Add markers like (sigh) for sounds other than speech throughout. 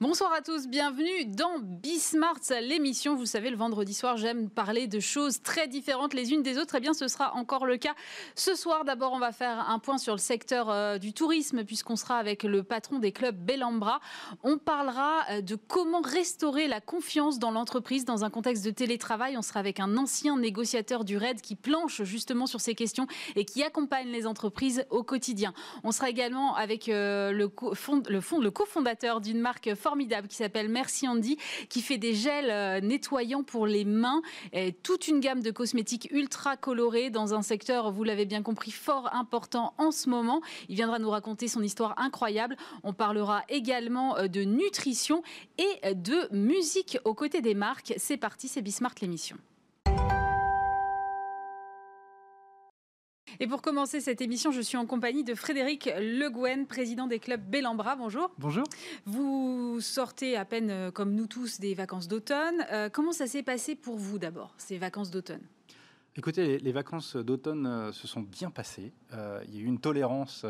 Bonsoir à tous, bienvenue dans Bismart, l'émission. Vous savez, le vendredi soir, j'aime parler de choses très différentes les unes des autres. Eh bien, ce sera encore le cas ce soir. D'abord, on va faire un point sur le secteur euh, du tourisme, puisqu'on sera avec le patron des clubs Bellambra. On parlera euh, de comment restaurer la confiance dans l'entreprise dans un contexte de télétravail. On sera avec un ancien négociateur du RAID qui planche justement sur ces questions et qui accompagne les entreprises au quotidien. On sera également avec euh, le, le, fond, le cofondateur d'une marque qui s'appelle Merci Andy, qui fait des gels euh, nettoyants pour les mains, et toute une gamme de cosmétiques ultra colorés dans un secteur, vous l'avez bien compris, fort important en ce moment. Il viendra nous raconter son histoire incroyable. On parlera également euh, de nutrition et de musique aux côtés des marques. C'est parti, c'est Bismart l'émission. Et pour commencer cette émission, je suis en compagnie de Frédéric Le Gouen, président des clubs Bellambra. Bonjour. Bonjour. Vous sortez à peine, euh, comme nous tous, des vacances d'automne. Euh, comment ça s'est passé pour vous d'abord, ces vacances d'automne? Écoutez, les, vacances d'automne euh, se sont bien passées. il y a eu une tolérance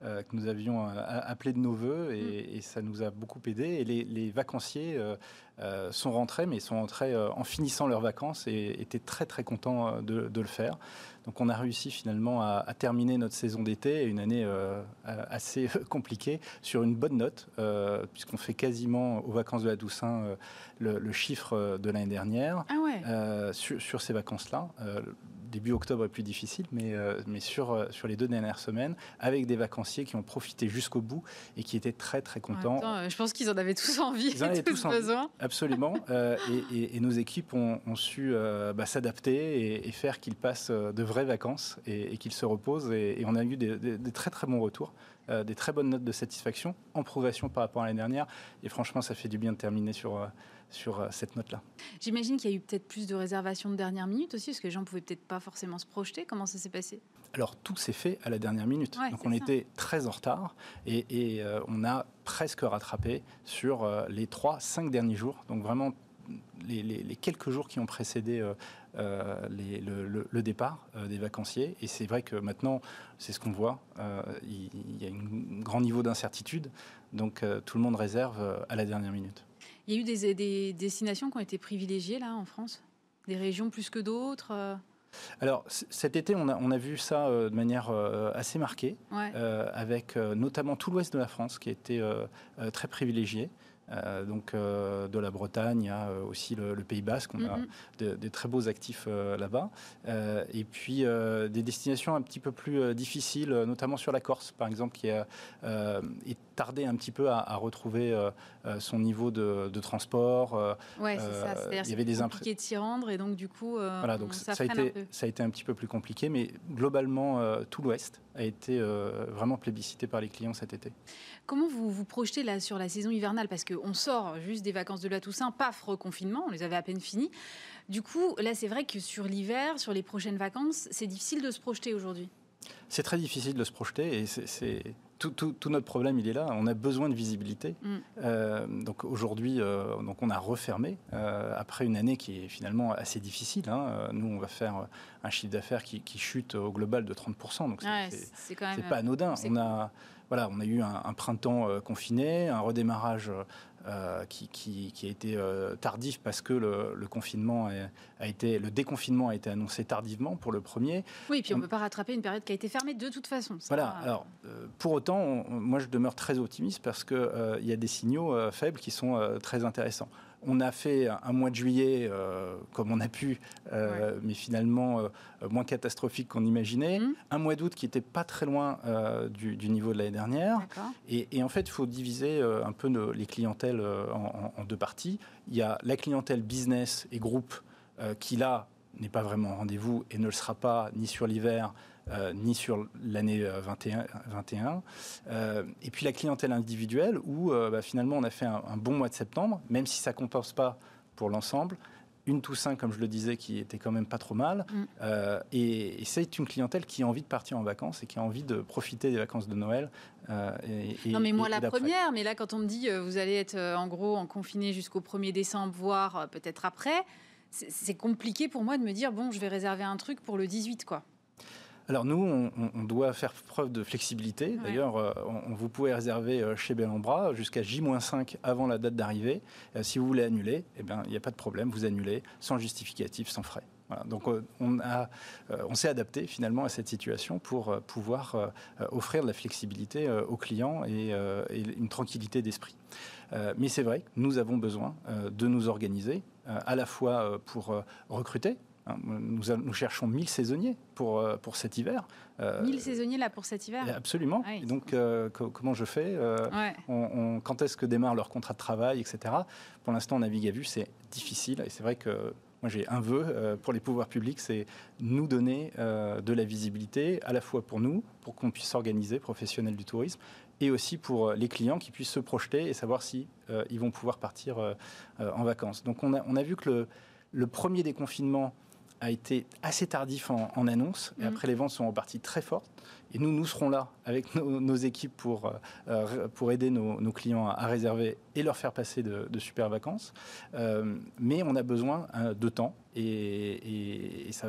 que nous avions appelée de nos voeux et, mm. ça nous a beaucoup aidé. Et les, vacanciers sont rentrés, mais ils sont rentrés en finissant leurs vacances et étaient très très contents de, de le faire. Donc on a réussi finalement à, terminer notre saison d'été, une année euh, assez (laughs) compliquée, sur une bonne note, euh, puisqu'on fait quasiment aux vacances de la Toussaint euh, le, chiffre de l'année dernière ah sur, ces vacances-là début octobre est plus difficile, mais, mais sur, sur les deux dernières semaines, avec des vacanciers qui ont profité jusqu'au bout et qui étaient très très contents. je pense qu'ils en avaient tous envie, ils en (laughs) avaient tous, besoin. Absolument. (laughs) et, nos équipes ont, su bah, s'adapter et, faire qu'ils passent de vrais vacances et, qu'ils se reposent. Et, on a eu des, très très bons retours, euh, des très bonnes notes de satisfaction en progression par rapport à l'année dernière. Et franchement, ça fait du bien de terminer sur, euh, sur euh, cette note-là. J'imagine qu'il y a eu peut-être plus de réservations de dernière minute aussi, parce que les gens pouvaient peut-être pas forcément se projeter. Comment ça s'est passé? Alors tout s'est fait à la dernière minute. Donc on était très en retard et, on a presque rattrapé sur les trois, cinq derniers jours. Donc vraiment les, quelques jours qui ont précédé euh, euh, le, départ euh, des vacanciers. Et c'est vrai que maintenant, c'est ce qu'on voit, il, y a un grand niveau d'incertitude, donc tout le monde réserve à la dernière minute. Il y a eu des, destinations qui ont été privilégiées là en France? Des régions plus que d'autres alors cet été, on a, vu ça de manière assez marquée, avec notamment tout l'ouest de la France qui a été très privilégié. Euh, donc euh, de la Bretagne, il y a euh, aussi le, Pays Basque, on a mm-hmm. des très beaux actifs là-bas. et puis des destinations un petit peu plus difficiles, notamment sur la Corse, par exemple, qui a est tardé un petit peu à, retrouver son niveau de, transport. Oui, c'est ça. C'est-à-dire il y avait des compliqué de s'y rendre et donc du coup, voilà, donc ça, a été, ça a été un petit peu plus compliqué, mais globalement, tout l'Ouest a été vraiment plébiscité par les clients cet été. Comment vous vous projetez là sur la saison hivernale? Parce qu'on sort juste des vacances de la Toussaint, paf, reconfinement, on les avait à peine finis. Du coup, là, c'est vrai que sur l'hiver, sur les prochaines vacances, c'est difficile de se projeter aujourd'hui? C'est très difficile de se projeter et c'est tout, notre problème, il est là. On a besoin de visibilité. Mm. Euh, donc aujourd'hui, euh, donc on a refermé euh, après une année qui est finalement assez difficile. Hein. Nous, on va faire un chiffre d'affaires qui, chute au global de 30%. Donc c'est pas anodin. On a voilà, on a eu un, printemps confiné, un redémarrage qui, a été tardif parce que le, confinement a, été, le déconfinement a été annoncé tardivement pour le premier. Oui, puis on ne peut pas rattraper une période qui a été fermée de toute façon. Voilà. Alors, pour autant moi, je demeure très optimiste parce qu'il euh, y a des signaux euh, faibles qui sont euh, très intéressants. On a fait un mois de juillet comme on a pu, mais finalement moins catastrophique qu'on imaginait. Mmh. Un mois d'août qui n'était pas très loin du, niveau de l'année dernière. Et, en fait, il faut diviser un peu les clientèles en, en, deux parties. Il y a la clientèle business et groupe qui, là, n'est pas vraiment rendez-vous et ne le sera pas ni sur l'hiver euh, ni sur l'année 21. Euh, 21. Euh, et puis la clientèle individuelle où bah, finalement on a fait un, bon mois de septembre, même si ça ne compense pas pour l'ensemble. Une Toussaint, comme je le disais, qui était quand même pas trop mal. Mm. et, c'est une clientèle qui a envie de partir en vacances et qui a envie de profiter des vacances de Noël. Et, non, mais moi, la première, mais là, quand on me dit vous allez être en gros en confiné jusqu'au 1er décembre, voire peut-être après, c'est compliqué pour moi de me dire bon, je vais réserver un truc pour le 18, quoi. Alors nous, on, doit faire preuve de flexibilité. D'ailleurs, euh, vous pouvez réserver euh, chez Bellambra jusqu'à J-5 avant la date d'arrivée. Euh, si vous voulez annuler, eh bien, il n'y a pas de problème, vous annulez sans justificatif, sans frais. Donc on, a, on s'est adapté finalement à cette situation pour pouvoir offrir de la flexibilité aux clients et, une tranquillité d'esprit. mais c'est vrai nous avons besoin de nous organiser à la fois pour recruter, nous, nous, cherchons 1000 saisonniers pour, euh, pour cet hiver. 1000 euh, saisonniers là pour cet hiver Absolument. Ah donc, euh, comment je fais Quand est-ce que démarre leur contrat de travail, etc. Pour l'instant, Navigue à vue, c'est difficile. Et c'est vrai que moi, j'ai un vœu pour les pouvoirs publics, c'est nous donner de la visibilité, à la fois pour nous, pour qu'on puisse s'organiser, professionnels du tourisme, et aussi pour les clients qui puissent se projeter et savoir si ils vont pouvoir partir en vacances. Donc, on a, on a vu que le, le premier déconfinement a été assez tardif en, annonce. Et mhm. après, les ventes sont reparties très fortes. Et nous, nous serons là avec nos, équipes pour, euh, euh, pour aider nos, clients à, réserver et leur faire passer de, super vacances. Euh, mais on a besoin de temps. Et, ça,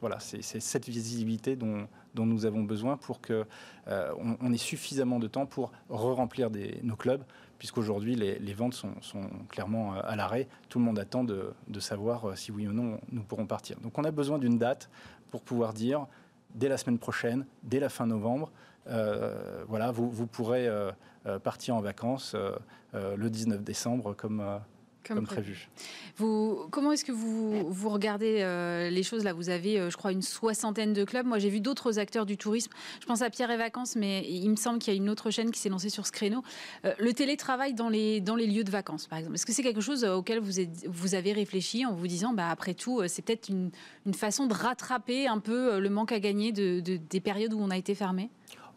voilà, c'est cette visibilité dont, dont, nous avons besoin pour qu'on on ait suffisamment de temps pour re-remplir nos clubs puisqu'aujourd'hui les, ventes sont, clairement euh, à l'arrêt. Tout le monde attend de, savoir euh, si oui ou non nous pourrons partir. Donc on a besoin d'une date pour pouvoir dire dès la semaine prochaine, dès la fin novembre, euh, voilà, vous, vous pourrez partir en vacances le 19 décembre comme comme, prévu. Vous, comment est-ce que vous, vous regardez euh, les choses là? Vous avez, euh, je crois, une soixantaine de clubs. Moi, j'ai vu d'autres acteurs du tourisme. Je pense à Pierre et Vacances, mais il me semble qu'il y a une autre chaîne qui s'est lancée sur ce créneau. Euh, le télétravail dans les, dans les lieux de vacances, par exemple. Est-ce que c'est quelque chose auquel vous, êtes, vous avez réfléchi en vous disant, bah, après tout, c'est peut-être une, une, façon de rattraper un peu le manque à gagner de, des périodes où on a été fermé?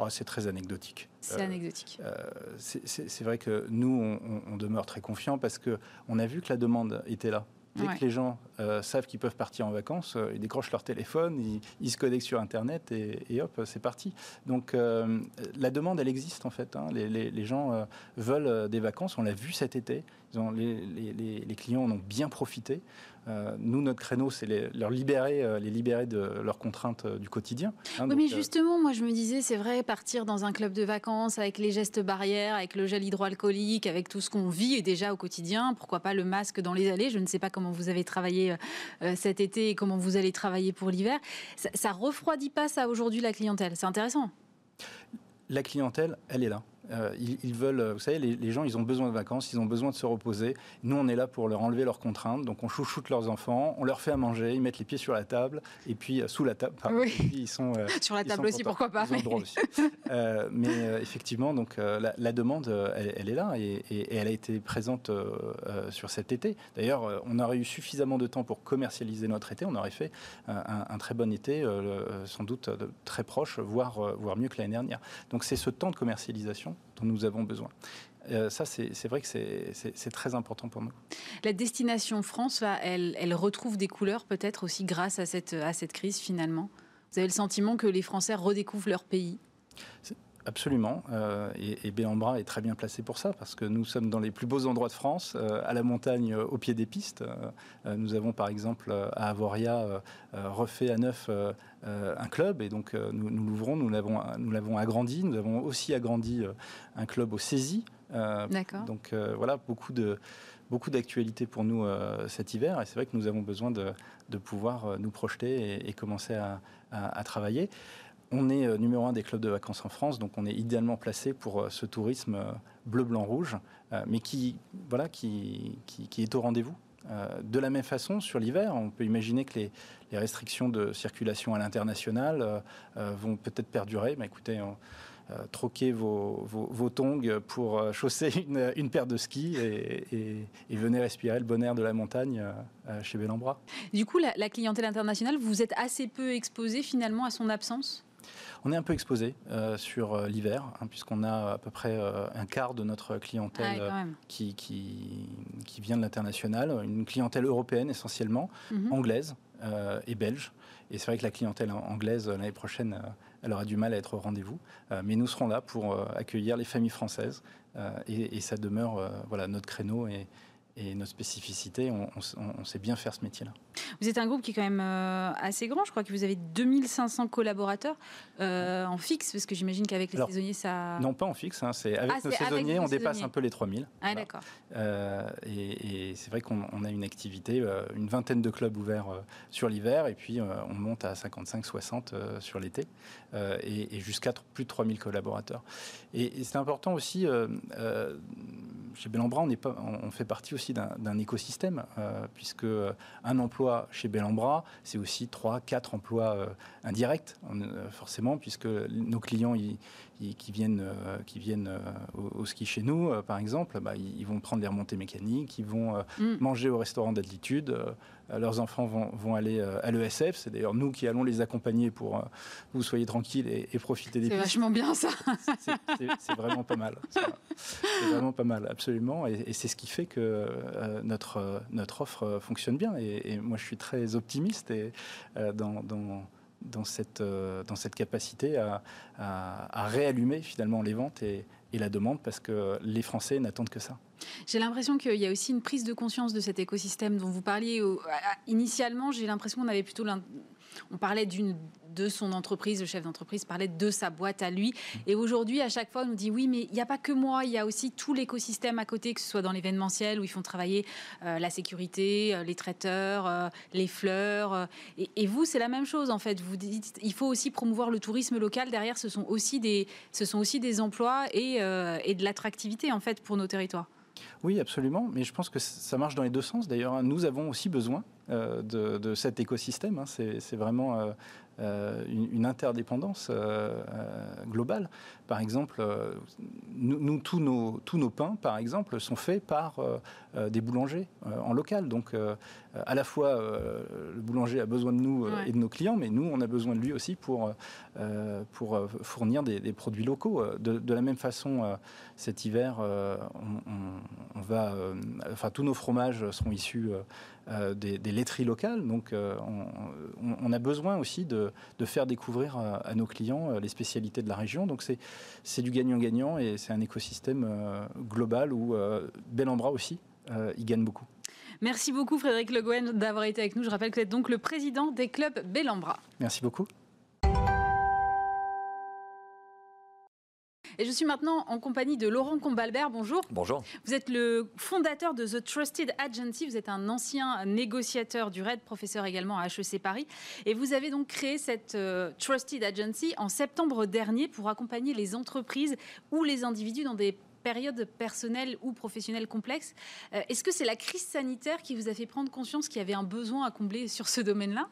Oh, C'est très anecdotique. C'est euh, anecdotique. Euh, c'est vrai que nous, on, demeure très confiants parce qu'on a vu que la demande était là. Dès que les gens euh, savent qu'ils peuvent partir en vacances, ils décrochent leur téléphone, ils, se connectent sur Internet et, hop, c'est parti. Donc la demande, elle existe en fait. Hein. Les, gens veulent des vacances, on l'a vu cet été. Les, clients en ont bien profité. Euh, nous, notre créneau, c'est les, leur libérer, euh, les libérer de leurs contraintes euh, du quotidien. Hein, oui, mais justement, moi, je me disais, c'est vrai, partir dans un club de vacances avec les gestes barrières, avec le gel hydroalcoolique, avec tout ce qu'on vit et déjà au quotidien. Pourquoi pas le masque dans les allées? Je ne sais pas comment vous avez travaillé cet été et comment vous allez travailler pour l'hiver. Ça, ça refroidit pas ça aujourd'hui la clientèle? C'est intéressant. La clientèle, elle est là. Euh, ils, veulent, euh, vous savez, les, gens, ils ont besoin de vacances, ils ont besoin de se reposer. Nous, on est là pour leur enlever leurs contraintes. Donc, on chouchoute leurs enfants, on leur fait à manger, ils mettent les pieds sur la table, et puis euh, sous la table. ils sont sur la table aussi, pourquoi pas. mais (laughs) effectivement, donc la, demande, elle, est là et, elle a été présente sur cet été. D'ailleurs, on aurait eu suffisamment de temps pour commercialiser notre été. On aurait fait un, très bon été, sans doute très proche, voire, voire mieux que l'année dernière. Donc, c'est ce temps de commercialisation dont nous avons besoin. Euh, ça, c'est vrai que c'est très important pour nous. La destination France, là, elle, elle retrouve des couleurs peut-être aussi grâce à cette, à cette crise finalement? Vous avez le sentiment que les Français redécouvrent leur pays? Absolument. Euh, et, et Béambra est très bien placé pour ça, parce que nous sommes dans les plus beaux endroits de France, euh, à la montagne, au pied des pistes. nous avons par exemple à Avoria refait à neuf un club, et donc nous, nous l'ouvrons, nous l'avons agrandi. Nous avons aussi agrandi un club au Saisy. donc voilà, beaucoup de beaucoup d'actualités pour nous cet hiver, et c'est vrai que nous avons besoin de, de pouvoir nous projeter et, commencer à, à travailler. On est euh, numéro un des clubs de vacances en France, donc on est idéalement placé pour euh, ce tourisme euh, bleu, blanc, rouge, mais qui, voilà, qui, qui, est au rendez-vous. de la même façon, sur l'hiver, on peut imaginer que les, restrictions de circulation à l'international vont peut-être perdurer. Mais écoutez, troquez vos, vos, tongs pour chausser une, paire de skis et, venez respirer le bon air de la montagne chez Bellambra. Du coup, la clientèle internationale, vous êtes assez peu exposé finalement à son absence? On est un peu exposé euh, sur euh, l'hiver, hein, puisqu'on a à peu près euh, un quart de notre clientèle qui, qui, vient de l'international, une clientèle européenne essentiellement, mhm. anglaise et belge. Et c'est vrai que la clientèle anglaise, l'année prochaine, elle aura du mal à être au rendez-vous. mais nous serons là pour accueillir les familles françaises. Et, et, ça demeure voilà, notre créneau et, et nos spécificités, on, sait bien faire ce métier-là. Vous êtes un groupe qui est quand même euh, assez grand. Je crois que vous avez 2500 collaborateurs euh, en fixe, parce que j'imagine qu'avec les saisonniers, ça. Non, pas en fixe. Hein, c'est avec ah, nos saisonniers, on dépasse un peu les 3000. Ah, d'accord. Euh, et, c'est vrai qu'on a une activité, une vingtaine de clubs ouverts sur l'hiver, et puis on monte à 55-60 sur l'été, et, jusqu'à plus de 3000 collaborateurs. Et, c'est important aussi, chez Bellambra, on, pas, on fait partie aussi d'un écosystème, puisque un emploi chez Bellambra, c'est aussi 3-4 emplois euh, indirects, euh, forcément, puisque nos clients qui viennent, euh, qui viennent au, ski chez nous, par exemple, bah, ils, vont prendre les remontées mécaniques, ils vont mm. manger au restaurant d'altitude, leurs enfants vont, aller à l'ESF. C'est d'ailleurs nous qui allons les accompagner pour que vous soyez tranquilles et, profiter des C'est vachement bien ça. C'est vraiment pas mal. C'est vraiment pas mal, absolument. Et, c'est ce qui fait que notre, notre offre fonctionne bien. Et, moi, je suis très optimiste et, euh, dans, dans, cette, euh, dans cette capacité à, à, réallumer finalement les ventes et, et la demande parce que les Français n'attendent que ça. J'ai l'impression qu'il y a aussi une prise de conscience de cet écosystème dont vous parliez. Initialement, j'ai l'impression qu'on avait plutôt on parlait d'une de son entreprise, le chef d'entreprise parlait de sa boîte à lui. Et aujourd'hui, à chaque fois, on nous dit oui, mais il n'y a pas que moi, il y a aussi tout l'écosystème à côté, que ce soit dans l'événementiel où ils font travailler euh, la sécurité, euh, les traiteurs, euh, les fleurs. Et, vous, c'est la même chose en fait. Vous dites il faut aussi promouvoir le tourisme local. Derrière, ce sont aussi des, ce sont aussi des emplois et, et de l'attractivité en fait pour nos territoires. Oui, absolument. Mais je pense que ça marche dans les deux sens. D'ailleurs, nous avons aussi besoin euh, de, cet écosystème. Hein. C'est vraiment euh, euh, une, interdépendance globale. Par exemple, nous, tous, nos, tous nos pains, par exemple, sont faits par des boulangers en local. Donc, à la fois, le boulanger a besoin de nous et de nos clients, mais nous, on a besoin de lui aussi pour, pour fournir des, produits locaux. De, la même façon, cet hiver, on, va, enfin, tous nos fromages seront issus des, des laiteries locales. Donc, on, on, a besoin aussi de, de faire découvrir à, nos clients les spécialités de la région. Donc, c'est du gagnant-gagnant et c'est un écosystème global où Bellambra aussi y gagne beaucoup. Merci beaucoup Frédéric Le Gouen d'avoir été avec nous. Je rappelle que vous êtes donc le président des clubs Bellambra. Merci beaucoup. Et je suis maintenant en compagnie de Laurent Combalbert. Bonjour. Bonjour. Vous êtes le fondateur de The Trusted Agency. Vous êtes un ancien négociateur du RAID, professeur également à HEC Paris. Et vous avez donc créé cette euh, Trusted Agency en septembre dernier pour accompagner les entreprises ou les individus dans des périodes personnelles ou professionnelles complexes. Euh, est-ce que c'est la crise sanitaire qui vous a fait prendre conscience qu'il y avait un besoin à combler sur ce domaine-là?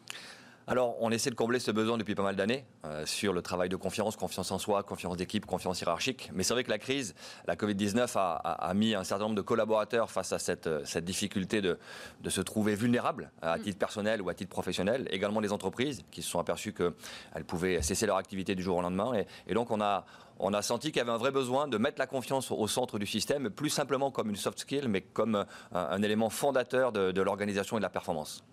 Alors, on essaie de combler ce besoin depuis pas mal d'années euh, sur le travail de confiance, confiance en soi, confiance d'équipe, confiance hiérarchique. Mais c'est vrai que la crise, la Covid-19 a, mis un certain nombre de collaborateurs face à cette, euh, difficulté de, se trouver vulnérables à mm. titre personnel ou à titre professionnel. Également des entreprises qui se sont aperçues qu'elles pouvaient cesser leur activité du jour au lendemain. et donc, on a on a senti qu'il y avait un vrai besoin de mettre la confiance au centre du système, plus simplement comme une soft skill, mais comme un, élément fondateur de, l'organisation et de la performance.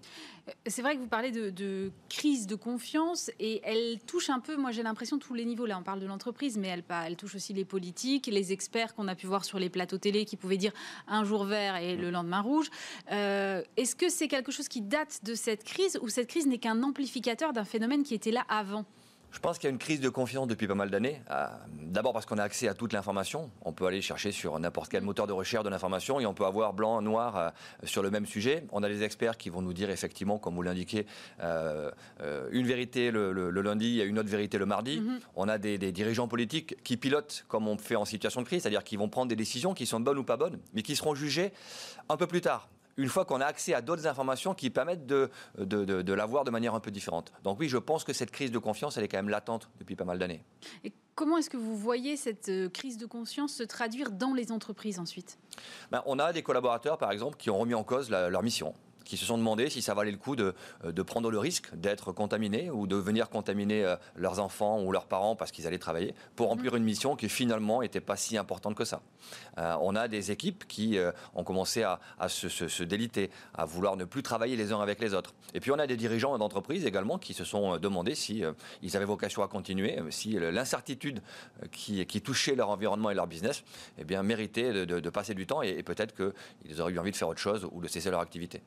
C'est vrai que vous parlez de, crise de confiance et elle touche un peu, moi j'ai l'impression, tous les niveaux. Là, on parle de l'entreprise, mais elle, touche aussi les politiques, les experts qu'on a pu voir sur les plateaux télé qui pouvaient dire un jour vert et le lendemain rouge. Euh, est-ce que c'est quelque chose qui date de cette crise ou cette crise n'est qu'un amplificateur d'un phénomène qui était là avant? Je pense qu'il y a une crise de confiance depuis pas mal d'années. Euh, d'abord parce qu'on a accès à toute l'information. On peut aller chercher sur n'importe quel moteur de recherche de l'information et on peut avoir blanc, noir euh, sur le même sujet. On a des experts qui vont nous dire effectivement, comme vous l'indiquez, euh, une vérité le, lundi et une autre vérité le mardi. Mm-hmm. On a des, des, dirigeants politiques qui pilotent comme on fait en situation de crise, c'est-à-dire qu'ils vont prendre des décisions qui sont bonnes ou pas bonnes, mais qui seront jugées un peu plus tard une fois qu'on a accès à d'autres informations qui permettent de, de, de, l'avoir de manière un peu différente. Donc oui, je pense que cette crise de confiance, elle est quand même latente depuis pas mal d'années. Et comment est-ce que vous voyez cette euh, crise de conscience se traduire dans les entreprises ensuite? Ben, On a des collaborateurs, par exemple, qui ont remis en cause leur mission qui se sont demandé si ça valait le coup de, de prendre le risque d'être contaminés ou de venir contaminer leurs enfants ou leurs parents parce qu'ils allaient travailler pour remplir mmh. une mission qui finalement n'était pas si importante que ça. on a des équipes qui ont commencé à, se, se, déliter, à vouloir ne plus travailler les uns avec les autres. Et puis on a des dirigeants d'entreprises également qui se sont demandé si ils avaient vocation à continuer, si l'incertitude qui, qui, touchait leur environnement et leur business eh bien, méritait de, passer du temps et, et peut-être qu'ils auraient eu envie de faire autre chose ou de cesser leur activité.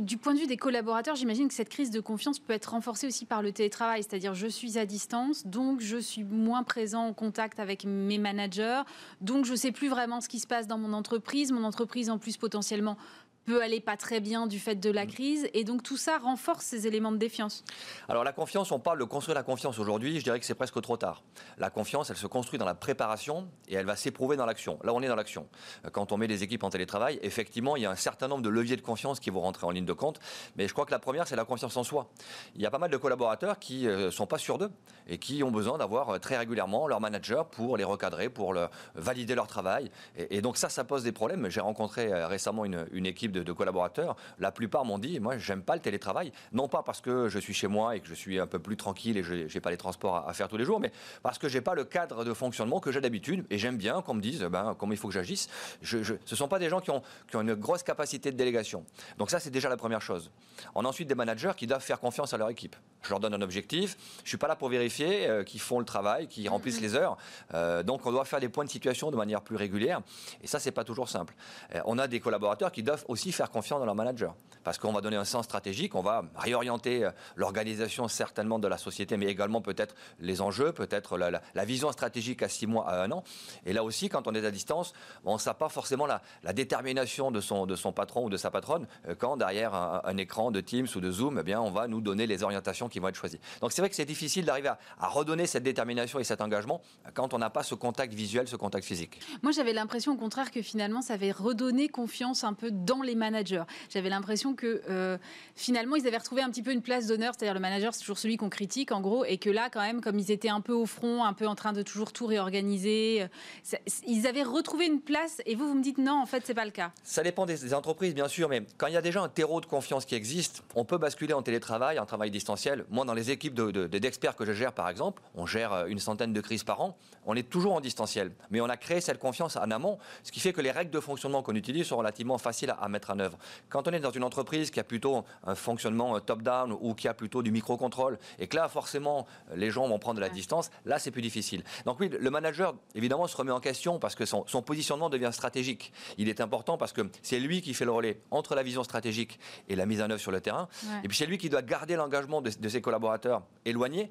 Du point de vue des collaborateurs, j'imagine que cette crise de confiance peut être renforcée aussi par le télétravail, c'est-à-dire je suis à distance, donc je suis moins présent en contact avec mes managers, donc je ne sais plus vraiment ce qui se passe dans mon entreprise, mon entreprise en plus potentiellement peut aller pas très bien du fait de la mm. crise. Et donc tout ça renforce ces éléments de défiance. Alors la confiance, on parle de construire la confiance aujourd'hui. Je dirais que c'est presque trop tard. La confiance, elle se construit dans la préparation et elle va s'éprouver dans l'action. Là, on est dans l'action. Quand on met des équipes en télétravail, effectivement, il y a un certain nombre de leviers de confiance qui vont rentrer en ligne de compte. Mais je crois que la première, c'est la confiance en soi. Il y a pas mal de collaborateurs qui ne euh, sont pas sûrs d'eux et qui ont besoin d'avoir euh, très régulièrement leur manager pour les recadrer, pour valider leur travail. Et, donc ça, ça pose des problèmes. J'ai rencontré euh, récemment une, une équipe de, collaborateurs, la plupart m'ont dit, moi, j'aime pas le télétravail. Non pas parce que je suis chez moi et que je suis un peu plus tranquille et je n'ai pas les transports à, faire tous les jours, mais parce que j'ai pas le cadre de fonctionnement que j'ai d'habitude et j'aime bien qu'on me dise ben, comment il faut que j'agisse. Je, ce ne sont pas des gens qui ont, qui ont une grosse capacité de délégation. Donc ça, c'est déjà la première chose. On a ensuite des managers qui doivent faire confiance à leur équipe. Je leur donne un objectif. Je suis pas là pour vérifier euh, qu'ils font le travail, qu'ils remplissent mm-hmm. les heures. Euh, donc on doit faire des points de situation de manière plus régulière. Et ça, c'est pas toujours simple. Euh, on a des collaborateurs qui doivent aussi faire confiance dans leur manager. Parce qu'on va donner un sens stratégique, on va réorienter euh, l'organisation certainement de la société, mais également peut-être les enjeux, peut-être la, vision stratégique à six mois, à un an. Et là aussi, quand on est à distance, on ne sait pas forcément la, détermination de son, de son patron ou de sa patronne, euh, quand derrière un, écran de Teams ou de Zoom, eh bien, on va nous donner les orientations qui vont être choisies. Donc c'est vrai que c'est difficile d'arriver à, à, redonner cette détermination et cet engagement quand on n'a pas ce contact visuel, ce contact physique. Moi, j'avais l'impression au contraire que finalement, ça avait redonné confiance un peu dans les managers. J'avais l'impression que euh, finalement, ils avaient retrouvé un petit peu une place d'honneur, c'est-à-dire le manager, c'est toujours celui qu'on critique en gros, et que là, quand même, comme ils étaient un peu au front, un peu en train de toujours tout réorganiser, euh, ils avaient retrouvé une place. Et vous, vous me dites non, en fait, c'est pas le cas. Ça dépend des, entreprises, bien sûr, mais quand il y a déjà un terreau de confiance qui existe, on peut basculer en télétravail, en travail distanciel. Moi, dans les équipes d'experts que je gère, par exemple, on gère euh, une centaine de crises par an. On est toujours en distanciel, mais on a créé cette confiance en amont, ce qui fait que les règles de fonctionnement qu'on utilise sont relativement faciles à, à mettre en œuvre. Quand on est dans une entreprise qui a plutôt un fonctionnement top-down ou qui a plutôt du micro-contrôle, et que là, forcément, les gens vont prendre de la distance, là, c'est plus difficile. Donc oui, le manager, évidemment, se remet en question parce que son, positionnement devient stratégique. Il est important parce que c'est lui qui fait le relais entre la vision stratégique et la mise en œuvre sur le terrain. Et puis c'est lui qui doit garder l'engagement de ses collaborateurs éloignés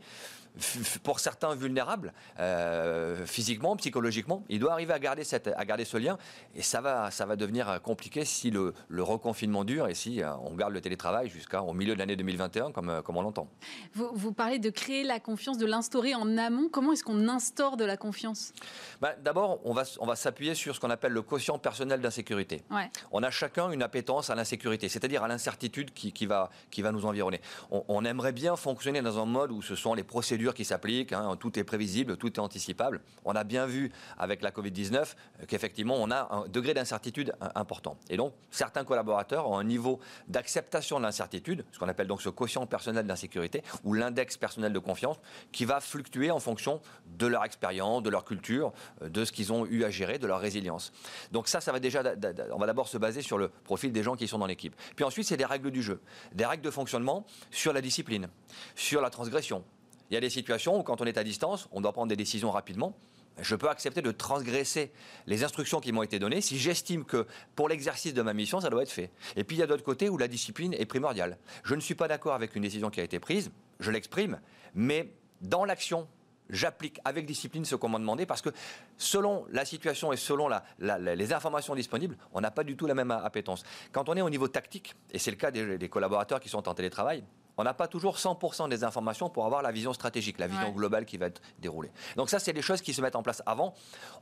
pour certains vulnérables, euh, physiquement, psychologiquement. Il doit arriver à garder, cette, à garder ce lien. Et ça va, ça va devenir compliqué si le, reconfinement dure et si euh, on garde le télétravail jusqu'au milieu de l'année 2021, comme, euh, comme on l'entend. Vous, vous, parlez de créer la confiance, de l'instaurer en amont. Comment est-ce qu'on instaure de la confiance? Bah, D'abord, on va, on va s'appuyer sur ce qu'on appelle le quotient personnel d'insécurité. On a chacun une appétence à l'insécurité, c'est-à-dire à, l'incertitude qui, qui, va, qui va nous environner. On, on aimerait bien fonctionner dans un mode où ce sont les procédures qui s'appliquent, hein, tout est prévisible, tout est anticipable. On a bien vu avec la Covid-19 euh, qu'effectivement, on a un degré d'incertitude important. Et donc, certains collaborateurs ont un niveau d'acceptation de l'incertitude, ce qu'on appelle donc ce quotient personnel d'insécurité, ou l'index personnel de confiance, qui va fluctuer en fonction de leur expérience, de leur culture, euh, de ce qu'ils ont eu à gérer, de leur résilience. Donc ça, ça va déjà, on va d'abord se baser sur le profil des gens qui sont dans l'équipe. Puis ensuite, c'est des règles du jeu, des règles de fonctionnement sur la discipline, sur la transgression, il y a des situations où, quand on est à distance, on doit prendre des décisions rapidement. Je peux accepter de transgresser les instructions qui m'ont été données si j'estime que pour l'exercice de ma mission, ça doit être fait. Et puis il y a d'autres côtés où la discipline est primordiale. Je ne suis pas d'accord avec une décision qui a été prise, je l'exprime, mais dans l'action, j'applique avec discipline ce qu'on m'a demandé parce que selon la situation et selon les informations disponibles, on n'a pas du tout la même appétence. Quand on est au niveau tactique, et c'est le cas des collaborateurs qui sont en télétravail, on n'a pas toujours 100% des informations pour avoir la vision stratégique, la vision globale qui va être déroulée. Donc ça, c'est des choses qui se mettent en place avant.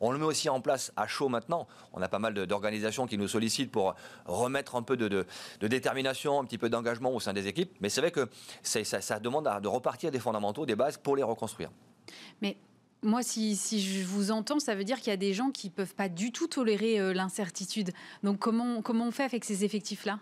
On le met aussi en place à chaud maintenant. On a pas mal d'organisations qui nous sollicitent pour remettre un peu de, détermination, un petit peu d'engagement au sein des équipes. Mais c'est vrai que ça, ça demande de repartir des fondamentaux, des bases pour les reconstruire. Mais Moi, si, je vous entends, ça veut dire qu'il y a des gens qui ne peuvent pas du tout tolérer euh, l'incertitude. Donc comment, comment on fait avec ces effectifs-là?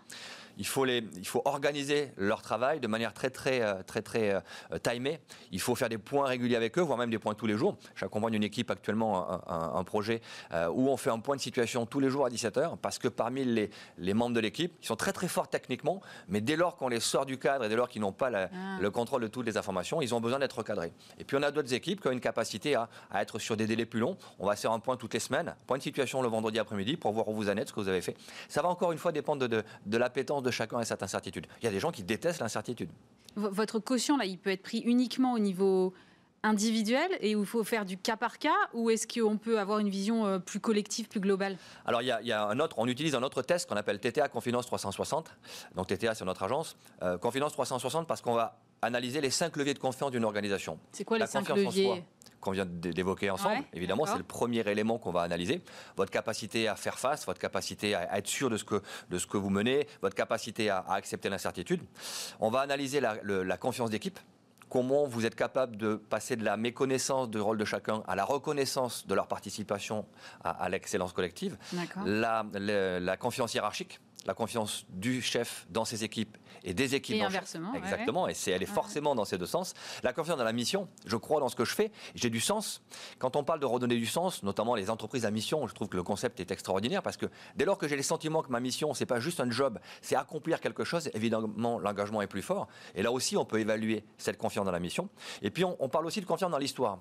Il faut, les, il faut organiser leur travail de manière très, très, euh, très, très, euh, timée. Il faut faire des points réguliers avec eux, voire même des points tous les jours. J'accompagne une équipe actuellement, un, projet euh, où on fait un point de situation tous les jours à 17h, parce que parmi les, les membres de l'équipe, qui sont très, très forts techniquement, mais dès lors qu'on les sort du cadre et dès lors qu'ils n'ont pas ah. le contrôle de toutes les informations, ils ont besoin d'être recadrés. Et puis on a d'autres équipes qui ont une capacité à, à, être sur des délais plus longs. On va faire un point toutes les semaines, point de situation le vendredi après-midi pour voir où vous en êtes, ce que vous avez fait. Ça va encore une fois dépendre de, de, de l'appétence de chacun et cette incertitude. Il y a des gens qui détestent l'incertitude. Votre caution, là, il peut être pris uniquement au niveau individuel et où il faut faire du cas par cas ou est-ce qu'on peut avoir une vision euh, plus collective, plus globale? Alors il y, a, un autre, on utilise un autre test qu'on appelle TTA Confidence 360. Donc TTA c'est notre agence. Euh, Confidence 360 parce qu'on va analyser les cinq leviers de confiance d'une organisation. C'est quoi les cinq leviers? Qu'on vient d'évoquer ensemble. Évidemment, c'est le premier élément qu'on va analyser. Votre capacité à faire face, votre capacité à être sûr de ce que, de ce que vous menez, votre capacité à, accepter l'incertitude. On va analyser la, la confiance d'équipe comment vous êtes capable de passer de la méconnaissance du rôle de chacun à la reconnaissance de leur participation à, l'excellence collective, la, la, confiance hiérarchique, la confiance du chef dans ses équipes et des équipes. Et inversement. Exactement. Et c'est, elle est forcément dans ces deux sens. La confiance dans la mission. Je crois dans ce que je fais. J'ai du sens. Quand on parle de redonner du sens, notamment les entreprises à mission, je trouve que le concept est extraordinaire parce que dès lors que j'ai les sentiments que ma mission, c'est pas juste un job, c'est accomplir quelque chose, évidemment, l'engagement est plus fort. Et là aussi, on peut évaluer cette confiance dans la mission. Et puis, on parle aussi de confiance dans l'histoire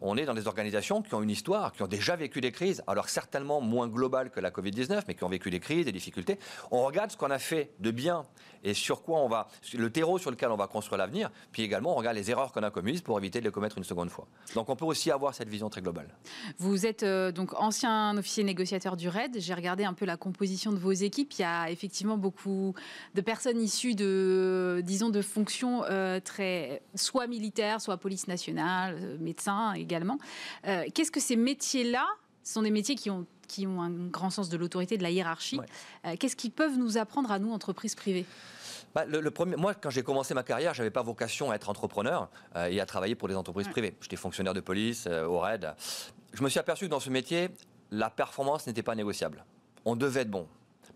on est dans des organisations qui ont une histoire, qui ont déjà vécu des crises, alors certainement moins globales que la Covid-19, mais qui ont vécu des crises, des difficultés. On regarde ce qu'on a fait de bien et sur quoi on va, le terreau sur lequel on va construire l'avenir, puis également on regarde les erreurs qu'on a commises pour éviter de les commettre une seconde fois. Donc on peut aussi avoir cette vision très globale. Vous êtes euh, donc ancien officier négociateur du RAID. J'ai regardé un peu la composition de vos équipes. Il y a effectivement beaucoup de personnes issues de, disons, de fonctions euh, très, soit militaires, soit police nationale, euh, médecins, également. Euh, qu'est-ce que ces métiers-là sont des métiers qui ont qui ont un grand sens de l'autorité, de la hiérarchie. Euh, qu'est-ce qu'ils peuvent nous apprendre à nous, entreprises privées? Bah, le, premier, moi, quand j'ai commencé ma carrière, j'avais pas vocation à être entrepreneur euh, et à travailler pour des entreprises privées. J'étais fonctionnaire de police au RAID. Je me suis aperçu que dans ce métier, la performance n'était pas négociable. On devait être bon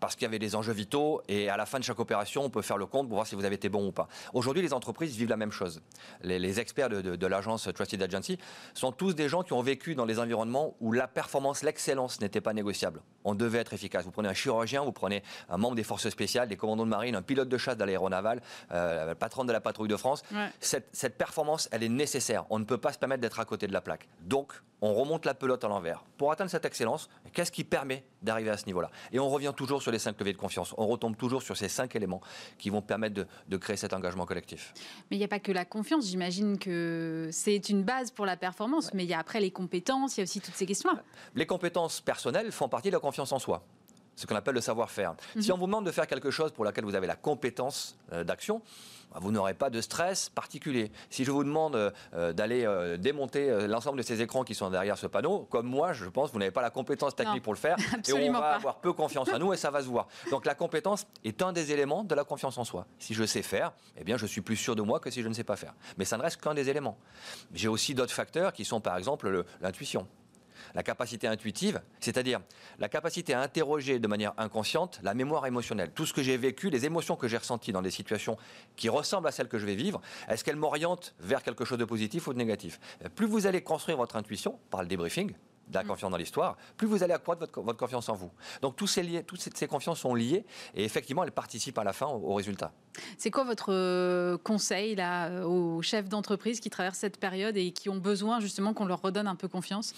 parce qu'il y avait des enjeux vitaux et à la fin de chaque opération, on peut faire le compte pour voir si vous avez été bon ou pas. Aujourd'hui, les entreprises vivent la même chose. Les, experts de, l'agence Trusted Agency sont tous des gens qui ont vécu dans des environnements où la performance, l'excellence n'était pas négociable. On devait être efficace. Vous prenez un chirurgien, vous prenez un membre des forces spéciales, des commandants de marine, un pilote de chasse de l'aéronaval, euh, patron de la patrouille de France. Cette, cette performance, elle est nécessaire. On ne peut pas se permettre d'être à côté de la plaque. Donc, on remonte la pelote à l'envers. Pour atteindre cette excellence, qu'est-ce qui permet d'arriver à ce niveau-là? Et on revient toujours sur les cinq leviers de confiance. On retombe toujours sur ces cinq éléments qui vont permettre de, créer cet engagement collectif. Mais il n'y a pas que la confiance. J'imagine que c'est une base pour la performance, mais il y a après les compétences, il y a aussi toutes ces questions-là. Les compétences personnelles font partie de la confiance en soi ce qu'on appelle le savoir-faire. Si mhm. on vous demande de faire quelque chose pour laquelle vous avez la compétence euh, d'action, bah, vous n'aurez pas de stress particulier. Si je vous demande euh, euh, d'aller démonter l'ensemble de ces écrans qui sont derrière ce panneau, comme moi, je pense que vous n'avez pas la compétence technique pour le faire, (laughs) et on va avoir peu confiance en nous et ça va se voir. (laughs) Donc la compétence est un des éléments de la confiance en soi. Si je sais faire, eh bien je suis plus sûr de moi que si je ne sais pas faire. Mais ça ne reste qu'un des éléments. J'ai aussi d'autres facteurs qui sont par exemple l'intuition la capacité intuitive, c'est-à-dire la capacité à interroger de manière inconsciente la mémoire émotionnelle. Tout ce que j'ai vécu, les émotions que j'ai ressenties dans des situations qui ressemblent à celles que je vais vivre, est-ce qu'elles m'orientent vers quelque chose de positif ou de négatif? Plus vous allez construire votre intuition par le débriefing, de la mm. confiance dans l'histoire, plus vous allez accroître votre, confiance en vous. Donc tous ces liés, toutes ces, confiances sont liées et effectivement elles participent à la fin au, résultat. C'est quoi votre euh, conseil là euh, aux chefs d'entreprise qui traversent cette période et qui ont besoin justement qu'on leur redonne un peu confiance?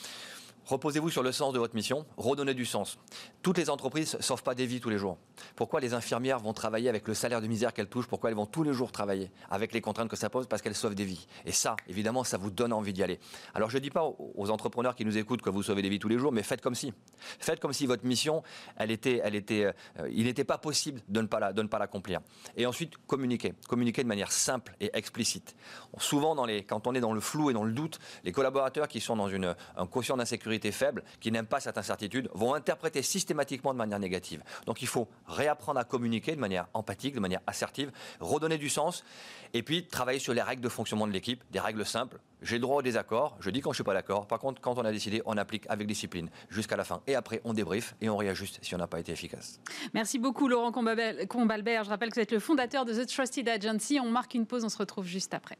Reposez-vous sur le sens de votre mission, redonnez du sens. Toutes les entreprises ne sauvent pas des vies tous les jours. Pourquoi les infirmières vont travailler avec le salaire de misère qu'elles touchent? Pourquoi elles vont tous les jours travailler avec les contraintes que ça pose? Parce qu'elles sauvent des vies. Et ça, évidemment, ça vous donne envie d'y aller. Alors je ne dis pas aux entrepreneurs qui nous écoutent que vous sauvez des vies tous les jours, mais faites comme si. Faites comme si votre mission, elle était, elle était, euh, il n'était pas possible de ne pas, la, l'accomplir. Et ensuite, communiquer. Communiquer de manière simple et explicite. Souvent, quand on est dans le flou et dans le doute, les collaborateurs qui sont dans une, un quotient d'insécurité majorité faible, qui n'aiment pas cette incertitude, vont interpréter systématiquement de manière négative. Donc il faut réapprendre à communiquer de manière empathique, de manière assertive, redonner du sens, et puis travailler sur les règles de fonctionnement de l'équipe, des règles simples. J'ai le droit au désaccord, je dis quand je suis pas d'accord. Par contre, quand on a décidé, on applique avec discipline jusqu'à la fin. Et après, on débrief et on réajuste si on n'a pas été efficace. Merci beaucoup, Laurent Combalbert. Je rappelle que vous êtes le fondateur de The Trusted Agency. On marque une pause, on se retrouve juste après.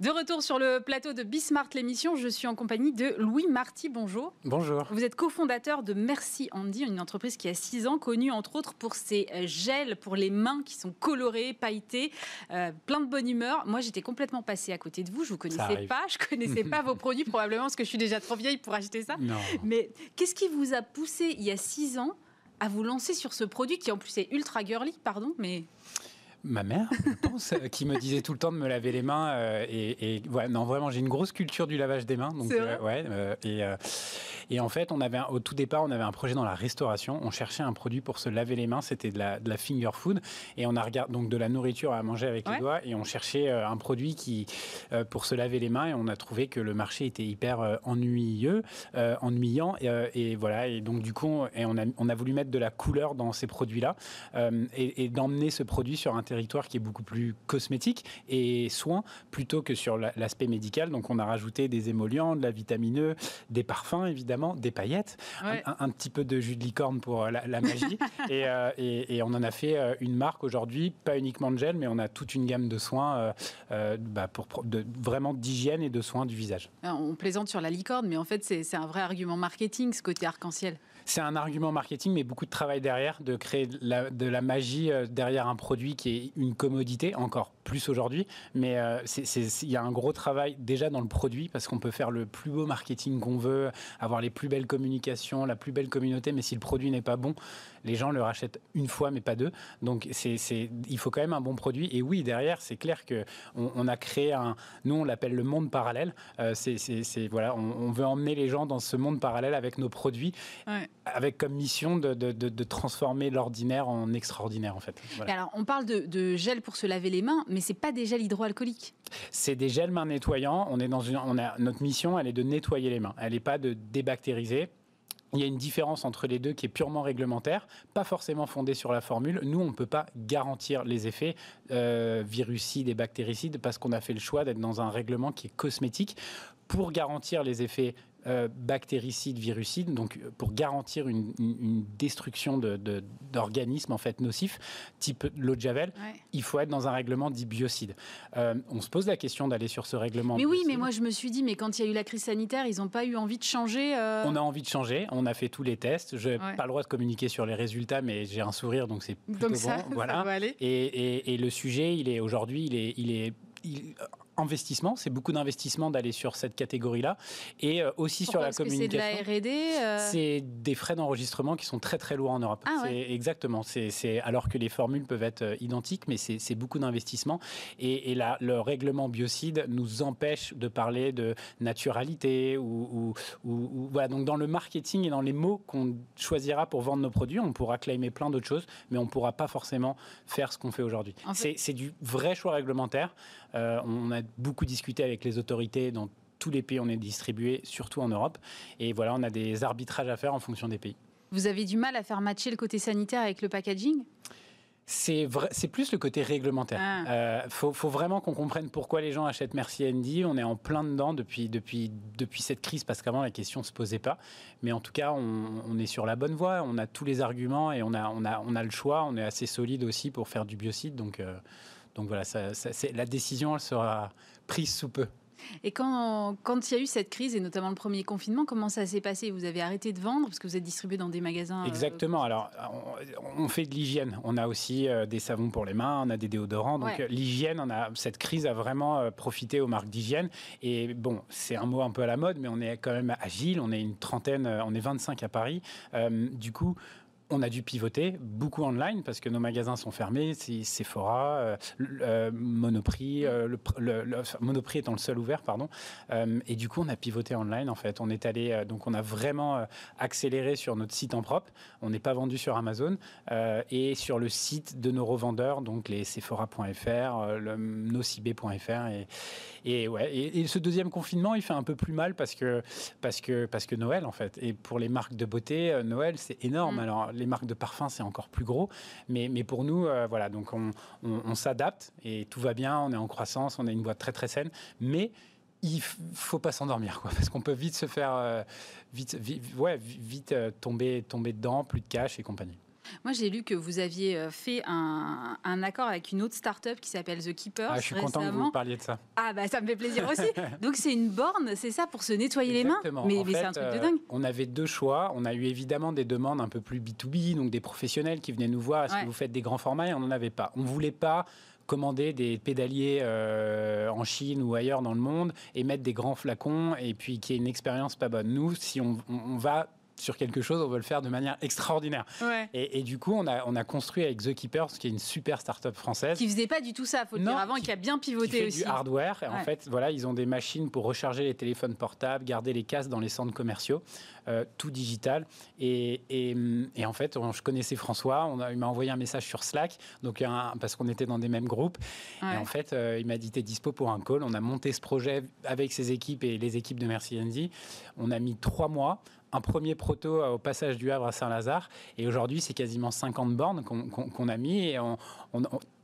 De retour sur le plateau de Bismart, l'émission, je suis en compagnie de Louis Marty. Bonjour. Bonjour. Vous êtes cofondateur de Merci Andy, une entreprise qui a 6 ans, connue entre autres pour ses euh, gels pour les mains qui sont colorés, pailletés, euh, plein de bonne humeur. Moi, j'étais complètement passée à côté de vous. Je vous connaissais pas, je connaissais pas (laughs) vos produits probablement parce que je suis déjà trop vieille pour acheter ça. Non. Mais qu'est-ce qui vous a poussé il y a 6 ans à vous lancer sur ce produit qui en plus est ultra girly, pardon, mais Ma mère, je pense, euh, qui me disait tout le temps de me laver les mains. Euh, et, et non, vraiment, j'ai une grosse culture du lavage des mains. Donc, euh, ouais, et, et, en fait, on avait au tout départ, on avait un projet dans la restauration. On cherchait un produit pour se laver les mains. C'était de la, de la, finger food. Et on a regardé donc de la nourriture à manger avec les doigts. Et on cherchait un produit qui, pour se laver les mains. Et on a trouvé que le marché était hyper ennuyeux, ennuyant. Et, voilà. Et donc, du coup, et on, a, on a voulu mettre de la couleur dans ces produits-là et, d'emmener ce produit sur un territoire qui est beaucoup plus cosmétique et soin plutôt que sur l'aspect médical. Donc on a rajouté des émollients, de la vitamineux, des parfums évidemment, des paillettes, un, petit peu de jus de licorne pour euh, la, magie. (laughs) Euh, et, et, on en a fait euh, une marque aujourd'hui, pas uniquement de gel, mais on a toute une gamme de soins bah, pour, de, vraiment d'hygiène et de soins du visage. On plaisante sur la licorne, mais en fait c'est un vrai argument marketing ce côté arc-en-ciel c'est un argument marketing, mais beaucoup de travail derrière, de créer de la, magie euh, derrière un produit qui est une commodité, encore plus aujourd'hui. Mais euh, il y a un gros travail déjà dans le produit, parce qu'on peut faire le plus beau marketing qu'on veut, avoir les plus belles communications, la plus belle communauté, mais si le produit n'est pas bon, les gens le rachètent une fois, mais pas deux. Donc il faut quand même un bon produit. Et oui, derrière, c'est clair que on, a créé un, nous on l'appelle le monde parallèle. Euh, voilà, on, veut emmener les gens dans ce monde parallèle avec nos produits avec comme mission de, transformer l'ordinaire en extraordinaire en fait. Alors on parle de, gel pour se laver les mains, mais c'est pas des gels hydroalcooliques. C'est des gels mains nettoyants. On est dans une, on a, notre mission, elle est de nettoyer les mains. Elle n'est pas de débactériser. Il y a une différence entre les deux qui est purement réglementaire, pas forcément fondée sur la formule. Nous, on ne peut pas garantir les effets euh, virucides et bactéricides parce qu'on a fait le choix d'être dans un règlement qui est cosmétique pour garantir les effets euh, bactéricides, virucides, donc euh, pour garantir une, destruction d'organismes en fait nocifs, type l'eau de javel, il faut être dans un règlement dit biocide. Euh, on se pose la question d'aller sur ce règlement. Mais oui, mais moi je me suis dit, mais quand il y a eu la crise sanitaire, ils n'ont pas eu envie de changer. On a envie de changer. On a fait tous les tests. Je n'ai pas le droit de communiquer sur les résultats, mais j'ai un sourire, donc c'est plutôt bon. (laughs) voilà. Et, le sujet, il est aujourd'hui, il est, il est investissement, c'est beaucoup d'investissement d'aller sur cette catégorie-là, et euh, aussi sur la communication. C'est de la R&D euh C'est des frais d'enregistrement qui sont très très lourds en Europe. Ah exactement. C'est alors que les formules peuvent être euh, identiques, mais c'est beaucoup d'investissement. Et, et là, le règlement biocide nous empêche de parler de naturalité ou, ou, voilà. Donc dans le marketing et dans les mots qu'on choisira pour vendre nos produits, on pourra claimer plein d'autres choses, mais on ne pourra pas forcément faire ce qu'on fait aujourd'hui. C'est du vrai choix réglementaire. On a beaucoup discuté avec les autorités dans tous les pays où on est distribué, surtout en Europe. Et voilà, on a des arbitrages à faire en fonction des pays. Vous avez du mal à faire matcher le côté sanitaire avec le packaging? C'est c'est plus le côté réglementaire. Il ah. euh, faut, vraiment qu'on comprenne pourquoi les gens achètent Merci Andy. On est en plein dedans depuis, depuis, depuis cette crise parce qu'avant la question ne se posait pas. Mais en tout cas, on, est sur la bonne voie. On a tous les arguments et on a, on a, on a le choix. On est assez solide aussi pour faire du biocide. Donc, euh, donc voilà, ça, la décision elle sera prise sous peu. Et quand, quand il y a eu cette crise, et notamment le premier confinement, comment ça s'est passé? Vous avez arrêté de vendre parce que vous êtes distribué dans des magasins euh, Exactement. Alors, on, fait de l'hygiène. On a aussi euh, des savons pour les mains, on a des déodorants. Donc, l'hygiène, on a, cette crise a vraiment euh, profité aux marques d'hygiène. Et bon, c'est un mot un peu à la mode, mais on est quand même agile. On est une trentaine, on est 25 à Paris. du coup, on a dû pivoter beaucoup online parce que nos magasins sont fermés, c'est Sephora, euh, euh, Monoprix, euh, le, Monoprix étant le seul ouvert, pardon. et du coup, on a pivoté online en fait. On est allé, donc on a vraiment accéléré sur notre site en propre. On n'est pas vendu sur Amazon et sur le site de nos revendeurs, donc les Sephora.fr, le nocibé.fr et, et ouais. Et, ce deuxième confinement, il fait un peu plus mal parce que parce que parce que Noël en fait. Et pour les marques de beauté, Noël c'est énorme. Mm. Alors les marques de parfum, c'est encore plus gros. Mais, mais pour nous, euh, voilà, donc on, s'adapte et tout va bien. On est en croissance, on a une boîte très très saine. Mais il faut pas s'endormir, quoi, parce qu'on peut vite se faire, euh, vite, vite euh, tomber, tomber dedans, plus de cash et compagnie. Moi, j'ai lu que vous aviez euh, fait un, accord avec une autre start-up qui s'appelle The Keeper. Ah, je suis content que vous parliez de ça. Ah, bah ça me fait plaisir aussi. (laughs) Donc, c'est une borne, c'est ça, pour se nettoyer les mains Mais, mais c'est un truc de euh, dingue. on avait deux choix. On a eu évidemment des demandes un peu plus B2B, donc des professionnels qui venaient nous voir est-ce que vous faites des grands formats Et on n'en avait pas. On ne voulait pas commander des pédaliers euh, en Chine ou ailleurs dans le monde et mettre des grands flacons et puis qu'il y ait une expérience pas bonne. Nous, si on, on va sur quelque chose, on veut le faire de manière extraordinaire. Et, du coup, on a, on a construit avec The Keepers, qui est une super start-up française. Qui faisait pas du tout ça, faut le dire avant, et qui a bien pivoté qui fait aussi. du hardware. Et En fait, voilà, ils ont des machines pour recharger les téléphones portables, garder les casques dans les centres commerciaux, euh, tout digital. Et, et, en fait, je connaissais François, on a, il m'a envoyé un message sur Slack, donc parce qu'on était dans des mêmes groupes. Et en fait, euh, il m'a dit t'es dispo pour un call. On a monté ce projet avec ses équipes et les équipes de Merci Andy. On a mis trois mois un premier proto au passage du Havre à Saint-Lazare. Et aujourd'hui, c'est quasiment 50 bornes qu'on a mis. Et on,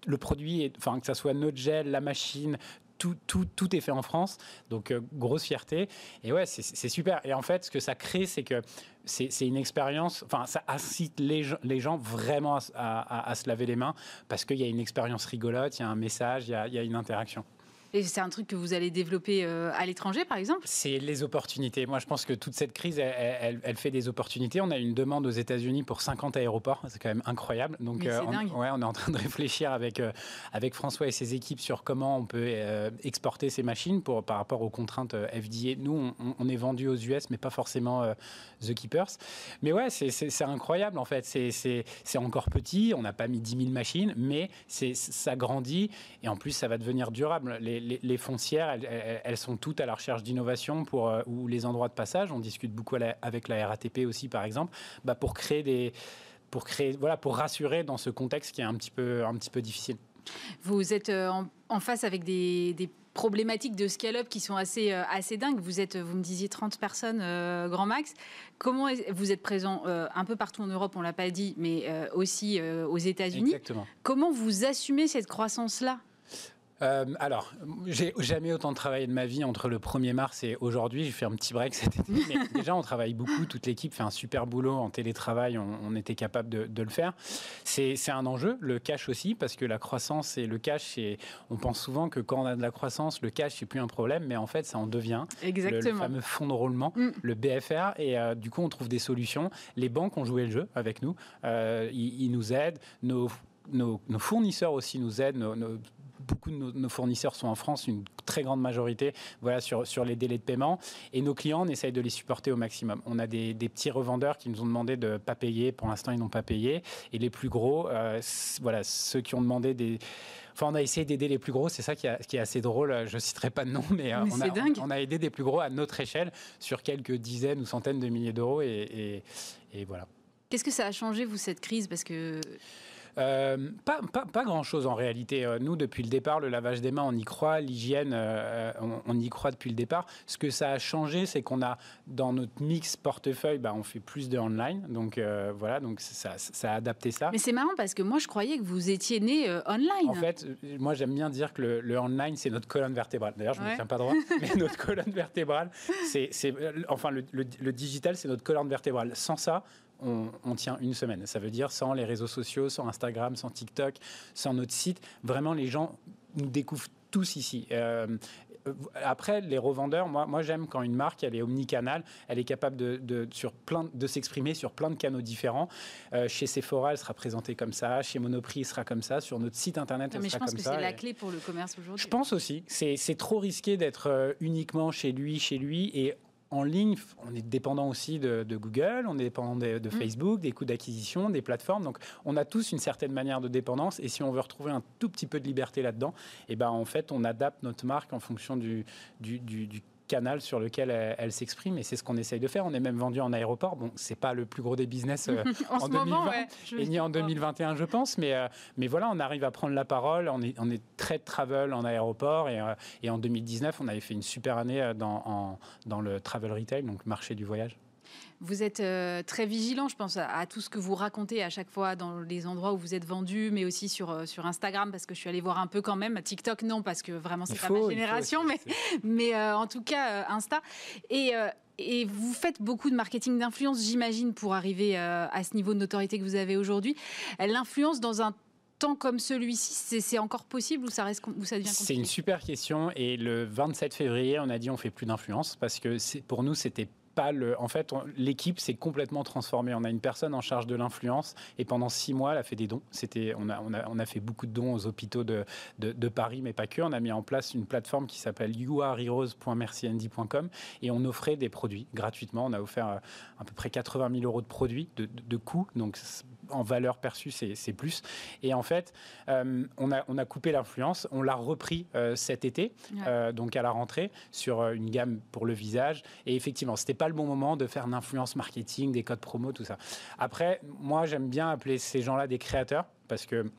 le produit, enfin, que ce soit notre gel, la machine, tout, tout, tout, est fait en France. Donc, euh, grosse fierté. Et ouais, c'est super. Et en fait, ce que ça crée, c'est que c'est une expérience, enfin, ça incite les, gens vraiment à, se laver les mains parce qu'il y a une expérience rigolote, il y a un message, il il y a une interaction. Et c'est un truc que vous allez développer euh, à l'étranger, par exemple? C'est les opportunités. Moi, je pense que toute cette crise, elle, fait des opportunités. On a une demande aux États-Unis pour 50 aéroports. C'est quand même incroyable. Donc, euh, on, ouais, on est en train de (laughs) réfléchir avec, euh, avec François et ses équipes sur comment on peut exporter ces machines pour, par rapport aux contraintes FDA. Nous, on, est vendu aux US, mais pas forcément The Keepers. Mais ouais, c'est incroyable, en fait. C'est encore petit. On n'a pas mis 10 000 machines, mais ça grandit. Et en plus, ça va devenir durable. Les, les, foncières, elles, sont toutes à la recherche d'innovation pour euh, ou les endroits de passage. On discute beaucoup avec la RATP aussi, par exemple, bah, pour créer des, pour créer, voilà, pour rassurer dans ce contexte qui est un petit peu, un petit peu difficile. Vous êtes euh, en, face avec des, problématiques de scale-up qui sont assez, euh, assez dingues. Vous êtes, vous me disiez 30 personnes, grand max. Comment vous êtes présent un peu partout en Europe, on l'a pas dit, mais aussi aux États-Unis. Comment vous assumez cette croissance-là? Euh, alors, j'ai jamais autant travaillé de ma vie entre le 1er mars et aujourd'hui. J'ai fait un petit break cet été. Mais (laughs) déjà, on travaille beaucoup. Toute l'équipe fait un super boulot en télétravail. On, était capable de, le faire. C'est un enjeu, le cash aussi, parce que la croissance et le cash, on pense souvent que quand on a de la croissance, le cash, c'est plus un problème. Mais en fait, ça en devient. Exactement. Le, fameux fonds de roulement, mm. le BFR. Et euh, du coup, on trouve des solutions. Les banques ont joué le jeu avec nous. Euh, ils, nous aident. Nos nos, fournisseurs aussi nous aident, nos, beaucoup de nos, fournisseurs sont en France, une très grande majorité, voilà, sur, sur les délais de paiement. Et nos clients, on essaye de les supporter au maximum. On a des, petits revendeurs qui nous ont demandé de ne pas payer. Pour l'instant, ils n'ont pas payé. Et les plus gros, euh, voilà, ceux qui ont demandé des... Enfin, on a essayé d'aider les plus gros, c'est ça qui, qui, est assez drôle. Je ne citerai pas de nom, mais, euh, on, a, on, a, aidé des plus gros à notre échelle sur quelques dizaines ou centaines de milliers d'euros. Et, et, et voilà. Qu'est-ce que ça a changé, vous, cette crise? Parce que euh, pas, pas, pas grand-chose en réalité. Euh, nous, depuis le départ, le lavage des mains, on y croit. L'hygiène, euh, on, y croit depuis le départ. Ce que ça a changé, c'est qu'on a dans notre mix portefeuille, bah, on fait plus de online. Donc voilà, donc ça, ça, a adapté ça. Mais c'est marrant parce que moi, je croyais que vous étiez né online. En fait, moi, j'aime bien dire que le, online, c'est notre colonne vertébrale. D'ailleurs, je ne me tiens pas droit, mais (laughs) notre colonne vertébrale, c'est, enfin, le, le digital, c'est notre colonne vertébrale. Sans ça, on, tient une semaine. Ça veut dire sans les réseaux sociaux, sans Instagram, sans TikTok, sans notre site. Vraiment, les gens nous découvrent tous ici. Euh, après, les revendeurs, moi, moi j'aime quand une marque, elle est omnicanale, elle est capable de, sur plein, de s'exprimer sur plein de canaux différents. Euh, chez Sephora, elle sera présentée comme ça. Chez Monoprix, elle sera comme ça. Sur notre site internet, elle sera comme ça. Mais je pense que c'est la clé pour le commerce aujourd'hui. Je pense aussi. C'est trop risqué d'être euh, uniquement chez lui, chez lui, et en ligne, on est dépendant aussi de, Google, on est dépendant de, mm. Facebook, des coûts d'acquisition, des plateformes. Donc, on a tous une certaine manière de dépendance. Et si on veut retrouver un tout petit peu de liberté là-dedans, et eh ben, en fait, on adapte notre marque en fonction du, du, du, du canal sur lequel elle, s'exprime et c'est ce qu'on essaye de faire. On est même vendu en aéroport. Bon, c'est pas le plus gros des business euh, (laughs) en, 2020 et ni en 2021, je pense, mais, euh, mais voilà, on arrive à prendre la parole. On est, on est très travel en aéroport et, euh, et en 2019, on avait fait une super année dans, dans le travel retail, donc marché du voyage. Vous êtes euh, très vigilant, je pense, à, tout ce que vous racontez à chaque fois dans les endroits où vous êtes vendu, mais aussi sur, euh, sur Instagram, parce que je suis allée voir un peu quand même. TikTok, non, parce que vraiment, c'est pas ma génération, mais, (laughs) mais euh, en tout cas, Insta. Et. et vous faites beaucoup de marketing d'influence, j'imagine, pour arriver à ce niveau de notoriété que vous avez aujourd'hui. L'influence dans un temps comme celui-ci, c'est encore possible ou ça, reste, ou ça devient C'est une super question. Et le 27 février, on a dit on fait plus d'influence parce que pour nous, c'était en fait, l'équipe s'est complètement transformée. On a une personne en charge de l'influence et pendant six mois, elle a fait des dons. C'était, on a, fait beaucoup de dons aux hôpitaux de, Paris, mais pas que. On a mis en place une plateforme qui s'appelle youareheroes.merciandy.com et on offrait des produits gratuitement. On a offert euh, à peu près 80 000 euros de produits de, coûts. En valeur perçue, c'est plus. Et en fait, euh, on, a, on a coupé l'influence, on l'a repris euh, cet été, donc à la rentrée, sur une gamme pour le visage. Et effectivement, c'était pas le bon moment de faire l'influence marketing, des codes promo, tout ça. Après, moi, j'aime bien appeler ces gens-là des créateurs parce que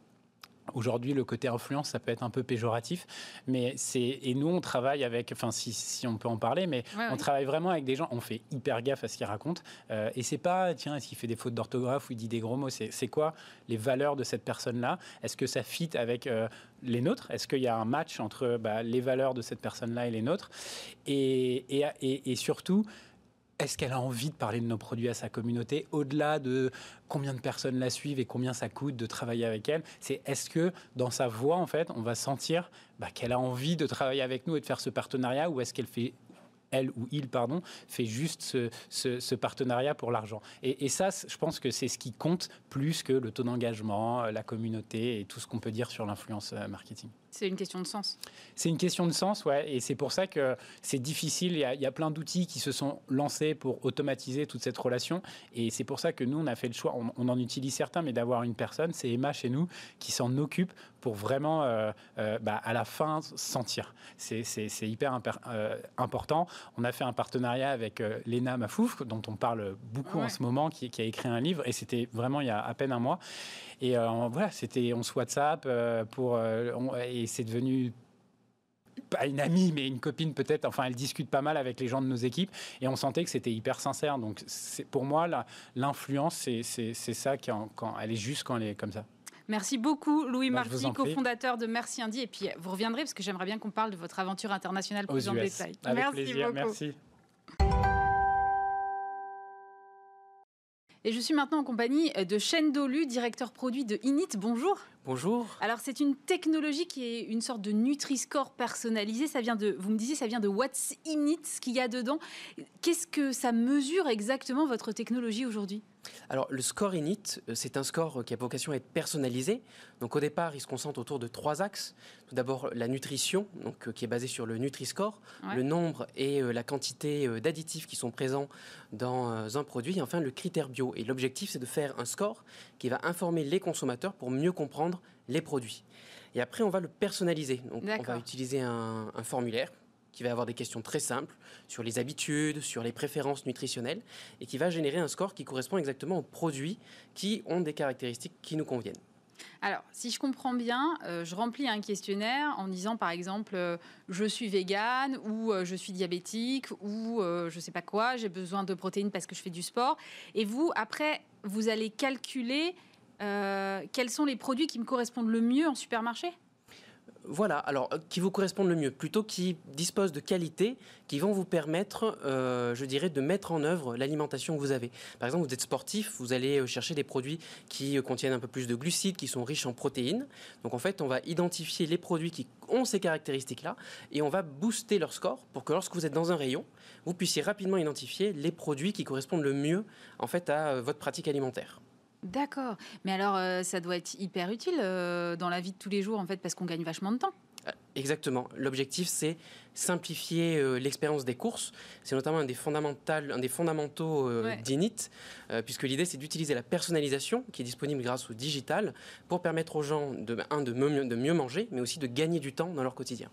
Aujourd'hui, le côté influence, ça peut être un peu péjoratif, mais c'est et nous on travaille avec, enfin si, si on peut en parler, mais on travaille vraiment avec des gens. On fait hyper gaffe à ce qu'ils racontent, euh, et c'est pas tiens est-ce qu'il fait des fautes d'orthographe ou il dit des gros mots. C'est quoi les valeurs de cette personne-là? Est-ce que ça fit avec euh, les nôtres? Est-ce qu'il y a un match entre bah, les valeurs de cette personne-là et les nôtres? Et, et, et, et surtout est-ce qu'elle a envie de parler de nos produits à sa communauté au-delà de combien de personnes la suivent et combien ça coûte de travailler avec elle C'est est-ce que dans sa voix, en fait, on va sentir bah, qu'elle a envie de travailler avec nous et de faire ce partenariat ou est-ce qu'elle fait elle ou il, pardon, fait juste ce, partenariat pour l'argent? Et, et, ça, je pense que c'est ce qui compte plus que le taux d'engagement, la communauté et tout ce qu'on peut dire sur l'influence euh, marketing. C'est une question de sens. C'est une question de sens, ouais. Et c'est pour ça que c'est difficile. Il y, a, plein d'outils qui se sont lancés pour automatiser toute cette relation. Et c'est pour ça que nous, on a fait le choix. On, en utilise certains, mais d'avoir une personne, c'est Emma chez nous, qui s'en occupe pour vraiment, euh, euh, bah, à la fin, sentir. C'est hyper euh, important. On a fait un partenariat avec Léna Mafouf, dont on parle beaucoup en ce moment, qui, qui, a écrit un livre. Et c'était vraiment il y a à peine un mois. Et voilà, c'était on se WhatsApp pour et c'est devenu pas une amie, mais une copine peut-être. Enfin, elle discute pas mal avec les gens de nos équipes et on sentait que c'était hyper sincère. Donc, pour moi, l'influence, c'est ça quand, quand elle est juste quand elle est comme ça. Merci beaucoup, Louis bah, Marty, cofondateur de Merci Indie. Et puis, vous reviendrez parce que j'aimerais bien qu'on parle de votre aventure internationale plus en détail. merci plaisir, beaucoup. Merci. Et je suis maintenant en compagnie de Chen Dolu, directeur produit de Init. Bonjour. Bonjour. Alors c'est une technologie qui est une sorte de Nutri-Score personnalisé. Ça vient de, vous me disiez, ça vient de What's in it, ce qu'il y a dedans. Qu'est-ce que ça mesure exactement votre technologie aujourd'hui? Alors, le score init, euh, c'est un score qui a vocation à être personnalisé. Donc, au départ, il se concentre autour de trois axes. Tout d'abord, la nutrition, donc, euh, qui est basée sur le Nutri-Score, le nombre et euh, la quantité d'additifs qui sont présents dans un produit. Et enfin, le critère bio. Et l'objectif, c'est de faire un score qui va informer les consommateurs pour mieux comprendre les produits. Et après, on va le personnaliser. Donc, on va utiliser un, formulaire qui va avoir des questions très simples sur les habitudes, sur les préférences nutritionnelles, et qui va générer un score qui correspond exactement aux produits qui ont des caractéristiques qui nous conviennent. Alors, si je comprends bien, euh, je remplis un questionnaire en disant par exemple euh, je suis végane ou euh, je suis diabétique ou je sais pas quoi, j'ai besoin de protéines parce que je fais du sport. Et vous, après, vous allez calculer quels sont les produits qui me correspondent le mieux en supermarché? Voilà, alors euh, qui vous correspondent le mieux, plutôt qui disposent de qualités qui vont vous permettre, euh, je dirais, de mettre en œuvre l'alimentation que vous avez. Par exemple, vous êtes sportif, vous allez chercher des produits qui contiennent un peu plus de glucides, qui sont riches en protéines. Donc en fait, on va identifier les produits qui ont ces caractéristiques-là et on va booster leur score pour que lorsque vous êtes dans un rayon, vous puissiez rapidement identifier les produits qui correspondent le mieux en fait à votre pratique alimentaire. D'accord. Mais alors, euh, ça doit être hyper utile euh, dans la vie de tous les jours, en fait, parce qu'on gagne vachement de temps. Euh, Exactement. L'objectif, c'est simplifier euh, l'expérience des courses. C'est notamment un des, un des fondamentaux euh, d'Init, euh, puisque l'idée, c'est d'utiliser la personnalisation qui est disponible grâce au digital pour permettre aux gens, de, un, de mieux, de mieux manger, mais aussi de gagner du temps dans leur quotidien.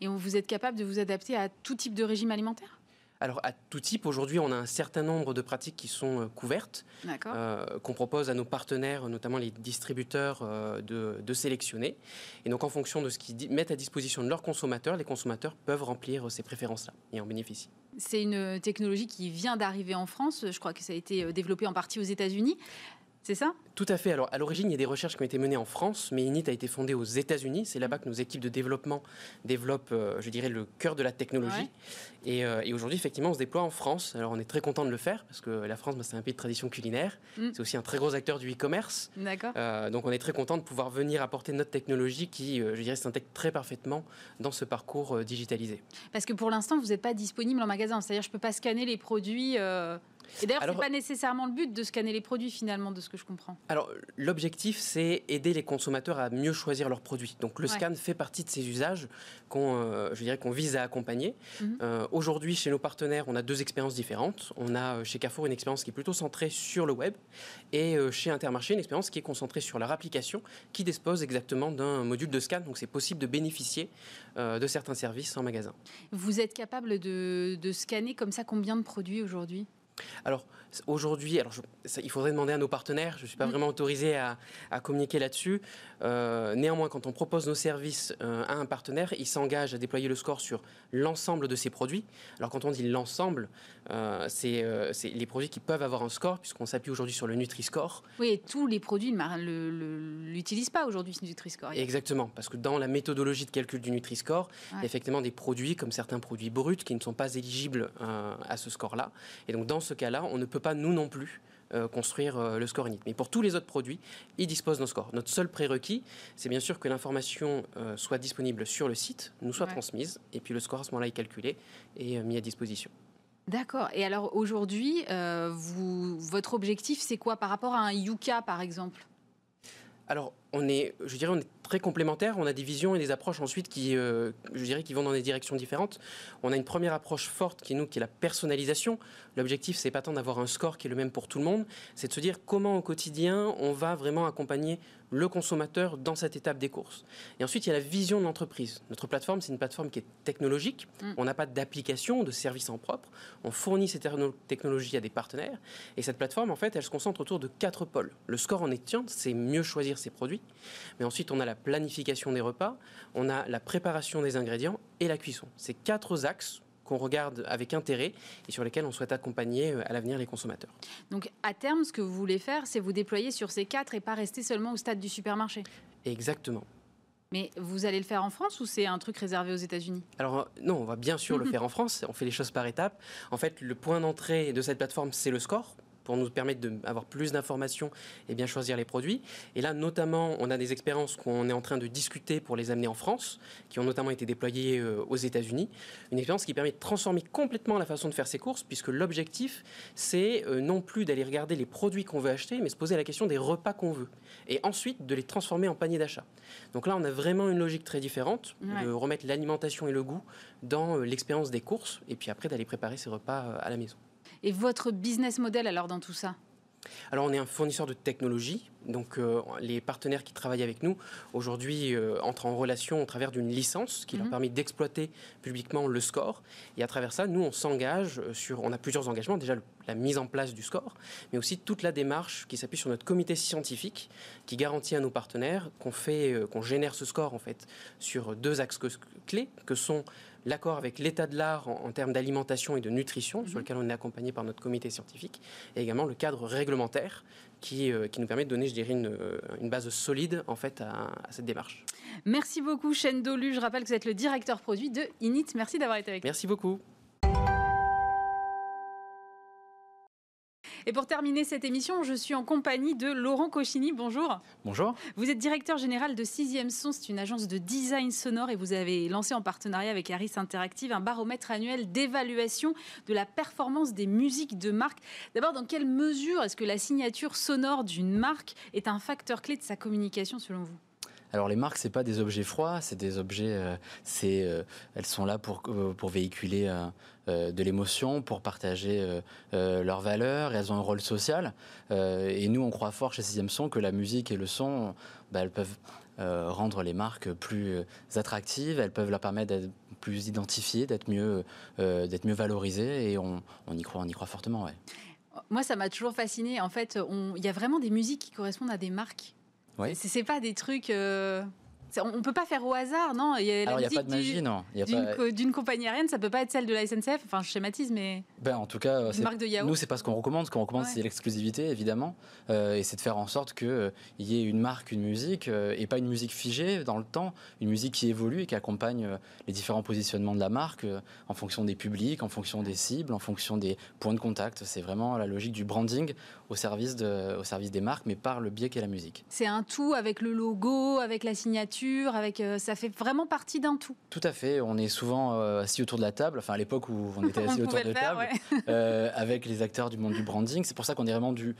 Et vous êtes capable de vous adapter à tout type de régime alimentaire? Alors, à tout type, aujourd'hui, on a un certain nombre de pratiques qui sont euh, couvertes, euh, qu'on propose à nos partenaires, notamment les distributeurs, euh, de, sélectionner. Et donc, en fonction de ce qu'ils mettent à disposition de leurs consommateurs, les consommateurs peuvent remplir ces préférences-là et en bénéficient. C'est une technologie qui vient d'arriver en France. Je crois que ça a été développé en partie aux États-Unis. C'est ça? Tout à fait. Alors, à l'origine, il y a des recherches qui ont été menées en France, mais Init a été fondé aux États-Unis. C'est là-bas que nos équipes de développement développent, euh, je dirais, le cœur de la technologie. Euh, et, aujourd'hui, effectivement, on se déploie en France. Alors, on est très content de le faire parce que la France, bah, c'est un pays de tradition culinaire. Mm. C'est aussi un très gros acteur du e-commerce. D'accord. Euh, donc, on est très content de pouvoir venir apporter notre technologie qui, je dirais, s'intègre très parfaitement dans ce parcours digitalisé. Parce que pour l'instant, vous n'êtes pas disponible en magasin. C'est-à-dire, je ne peux pas scanner les produits. Et d'ailleurs, ce n'est pas nécessairement le but de scanner les produits finalement, de ce que je comprends. Alors, l'objectif, c'est aider les consommateurs à mieux choisir leurs produits. Donc, le scan fait partie de ces usages qu'on, euh, je dirais, qu'on vise à accompagner. Mhm. Euh, aujourd'hui, chez nos partenaires, on a deux expériences différentes. On a euh, chez Carrefour une expérience qui est plutôt centrée sur le web, et chez Intermarché une expérience qui est concentrée sur leur application, qui dispose exactement d'un module de scan. Donc, c'est possible de bénéficier de certains services en magasin. Vous êtes capable de, de scanner comme ça combien de produits aujourd'hui? Alors aujourd'hui, alors il faudrait demander à nos partenaires. Je ne suis pas mm. vraiment autorisé à, communiquer là-dessus. Euh, néanmoins, quand on propose nos services euh, à un partenaire, il s'engage à déployer le score sur l'ensemble de ses produits. Alors quand on dit l'ensemble, euh, c'est les produits qui peuvent avoir un score, puisqu'on s'appuie aujourd'hui sur le Nutri-Score. Oui, et tous les produits ne l'utilisent pas aujourd'hui, ce Nutri-Score. Exactement, parce que dans la méthodologie de calcul du Nutri-Score, effectivement des produits comme certains produits bruts qui ne sont pas éligibles à ce score-là. Et donc dans ce cas-là, on ne peut pas, nous non plus, euh, construire euh, le score init. Mais pour tous les autres produits, ils disposent d'un score. Notre seul prérequis, c'est bien sûr que l'information euh, soit disponible sur le site, nous soit transmise, et puis le score à ce moment-là est calculé et mis à disposition. D'accord. Et alors aujourd'hui, votre objectif, c'est quoi par rapport à un Yuka, par exemple? Alors, on est, je dirais, on est très complémentaires. On a des visions et des approches ensuite qui, je dirais, qui vont dans des directions différentes. On a une première approche forte qui est nous, qui est la personnalisation. L'objectif, c'est pas tant d'avoir un score qui est le même pour tout le monde, c'est de se dire comment au quotidien on va vraiment accompagner le consommateur dans cette étape des courses. Et ensuite, il y a la vision de l'entreprise. Notre plateforme, c'est une plateforme qui est technologique. Mm. On n'a pas d'application, de service en propre. On fournit ces technologies à des partenaires. Et cette plateforme, en fait, elle se concentre autour de quatre pôles. Le score en étudiant, c'est mieux choisir ses produits. Mais ensuite, on a la planification des repas, on a la préparation des ingrédients et la cuisson. Ces quatre axes qu'on regarde avec intérêt et sur lesquels on souhaite accompagner euh, à l'avenir les consommateurs. Donc à terme, ce que vous voulez faire, c'est vous déployer sur ces quatre et pas rester seulement au stade du supermarché Exactement. Mais vous allez le faire en France ou c'est un truc réservé aux États-Unis? Alors euh, non, on va bien sûr le (laughs) faire en France. On fait les choses par étapes. En fait, le point d'entrée de cette plateforme, c'est le score pour nous permettre d'avoir plus d'informations et bien choisir les produits. Et là, notamment, on a des expériences qu'on est en train de discuter pour les amener en France, qui ont notamment été déployées euh, aux États-Unis. Une expérience qui permet de transformer complètement la façon de faire ses courses, puisque l'objectif, c'est euh, non plus d'aller regarder les produits qu'on veut acheter, mais se poser la question des repas qu'on veut. Et ensuite, de les transformer en panier d'achat. Donc là, on a vraiment une logique très différente, de remettre l'alimentation et le goût dans euh, l'expérience des courses, et puis après d'aller préparer ses repas à la maison. Et votre business model alors dans tout ça? Alors on est un fournisseur de technologie, donc euh, les partenaires qui travaillent avec nous aujourd'hui euh, entrent en relation au travers d'une licence qui leur mhm. permet d'exploiter publiquement le score. Et à travers ça, nous on s'engage sur, on a plusieurs engagements, déjà la mise en place du score, mais aussi toute la démarche qui s'appuie sur notre comité scientifique qui garantit à nos partenaires qu'on fait, euh, qu'on génère ce score en fait sur deux axes clés que sont l'accord avec l'état de l'art en, termes d'alimentation et de nutrition, sur mhm. lequel on est accompagné par notre comité scientifique, et également le cadre réglementaire qui, euh, qui nous permet de donner, je dirais, une, euh, une base solide en fait à, cette démarche. Merci beaucoup, Chen Dolu. Je rappelle que vous êtes le directeur produit de Init. Merci d'avoir été avec nous. Merci beaucoup. Et pour terminer cette émission, je suis en compagnie de Laurent Cochini. Bonjour. Bonjour. Vous êtes directeur général de Sixième Son. C'est une agence de design sonore et vous avez lancé en partenariat avec Harris Interactive un baromètre annuel d'évaluation de la performance des musiques de marque. D'abord, dans quelle mesure est-ce que la signature sonore d'une marque est un facteur clé de sa communication selon vous? Alors les marques, c'est pas des objets froids, c'est des objets, euh, c'est, euh, elles sont là pour, euh, pour véhiculer de l'émotion, pour partager leurs valeurs, elles ont un rôle social. et nous, on croit fort chez Sixième Son que la musique et le son, bah, elles peuvent rendre les marques plus attractives, elles peuvent leur permettre d'être plus identifiées, d'être mieux, d'être mieux valorisées, et on, on, y croit, on y croit fortement. Moi, ça m'a toujours fasciné. En fait, il y a vraiment des musiques qui correspondent à des marques. Ouais. C'est pas des trucs. Euh, on ne peut pas faire au hasard, non? Il n'y a pas de magie, non. D'une compagnie aérienne, ça peut pas être celle de la SNCF. Enfin, je schématise, mais. Ben, en tout cas, marque de nous, c'est pas ce qu'on recommande. Ce qu'on recommande, c'est l'exclusivité, évidemment, euh, et c'est de faire en sorte qu'il euh, y ait une marque, une musique, euh, et pas une musique figée dans le temps, une musique qui évolue et qui accompagne les différents positionnements de la marque en fonction des publics, en fonction des cibles, en fonction des points de contact. C'est vraiment la logique du branding au service, de, au service des marques, mais par le biais qu'est la musique. C'est un tout avec le logo, avec la signature avec, euh, ça fait vraiment partie d'un tout. Tout à fait. On est souvent euh, assis autour de la table, enfin à l'époque où on était (laughs) assis autour de la table, euh, avec les acteurs du monde du branding. C'est pour ça qu'on est vraiment du,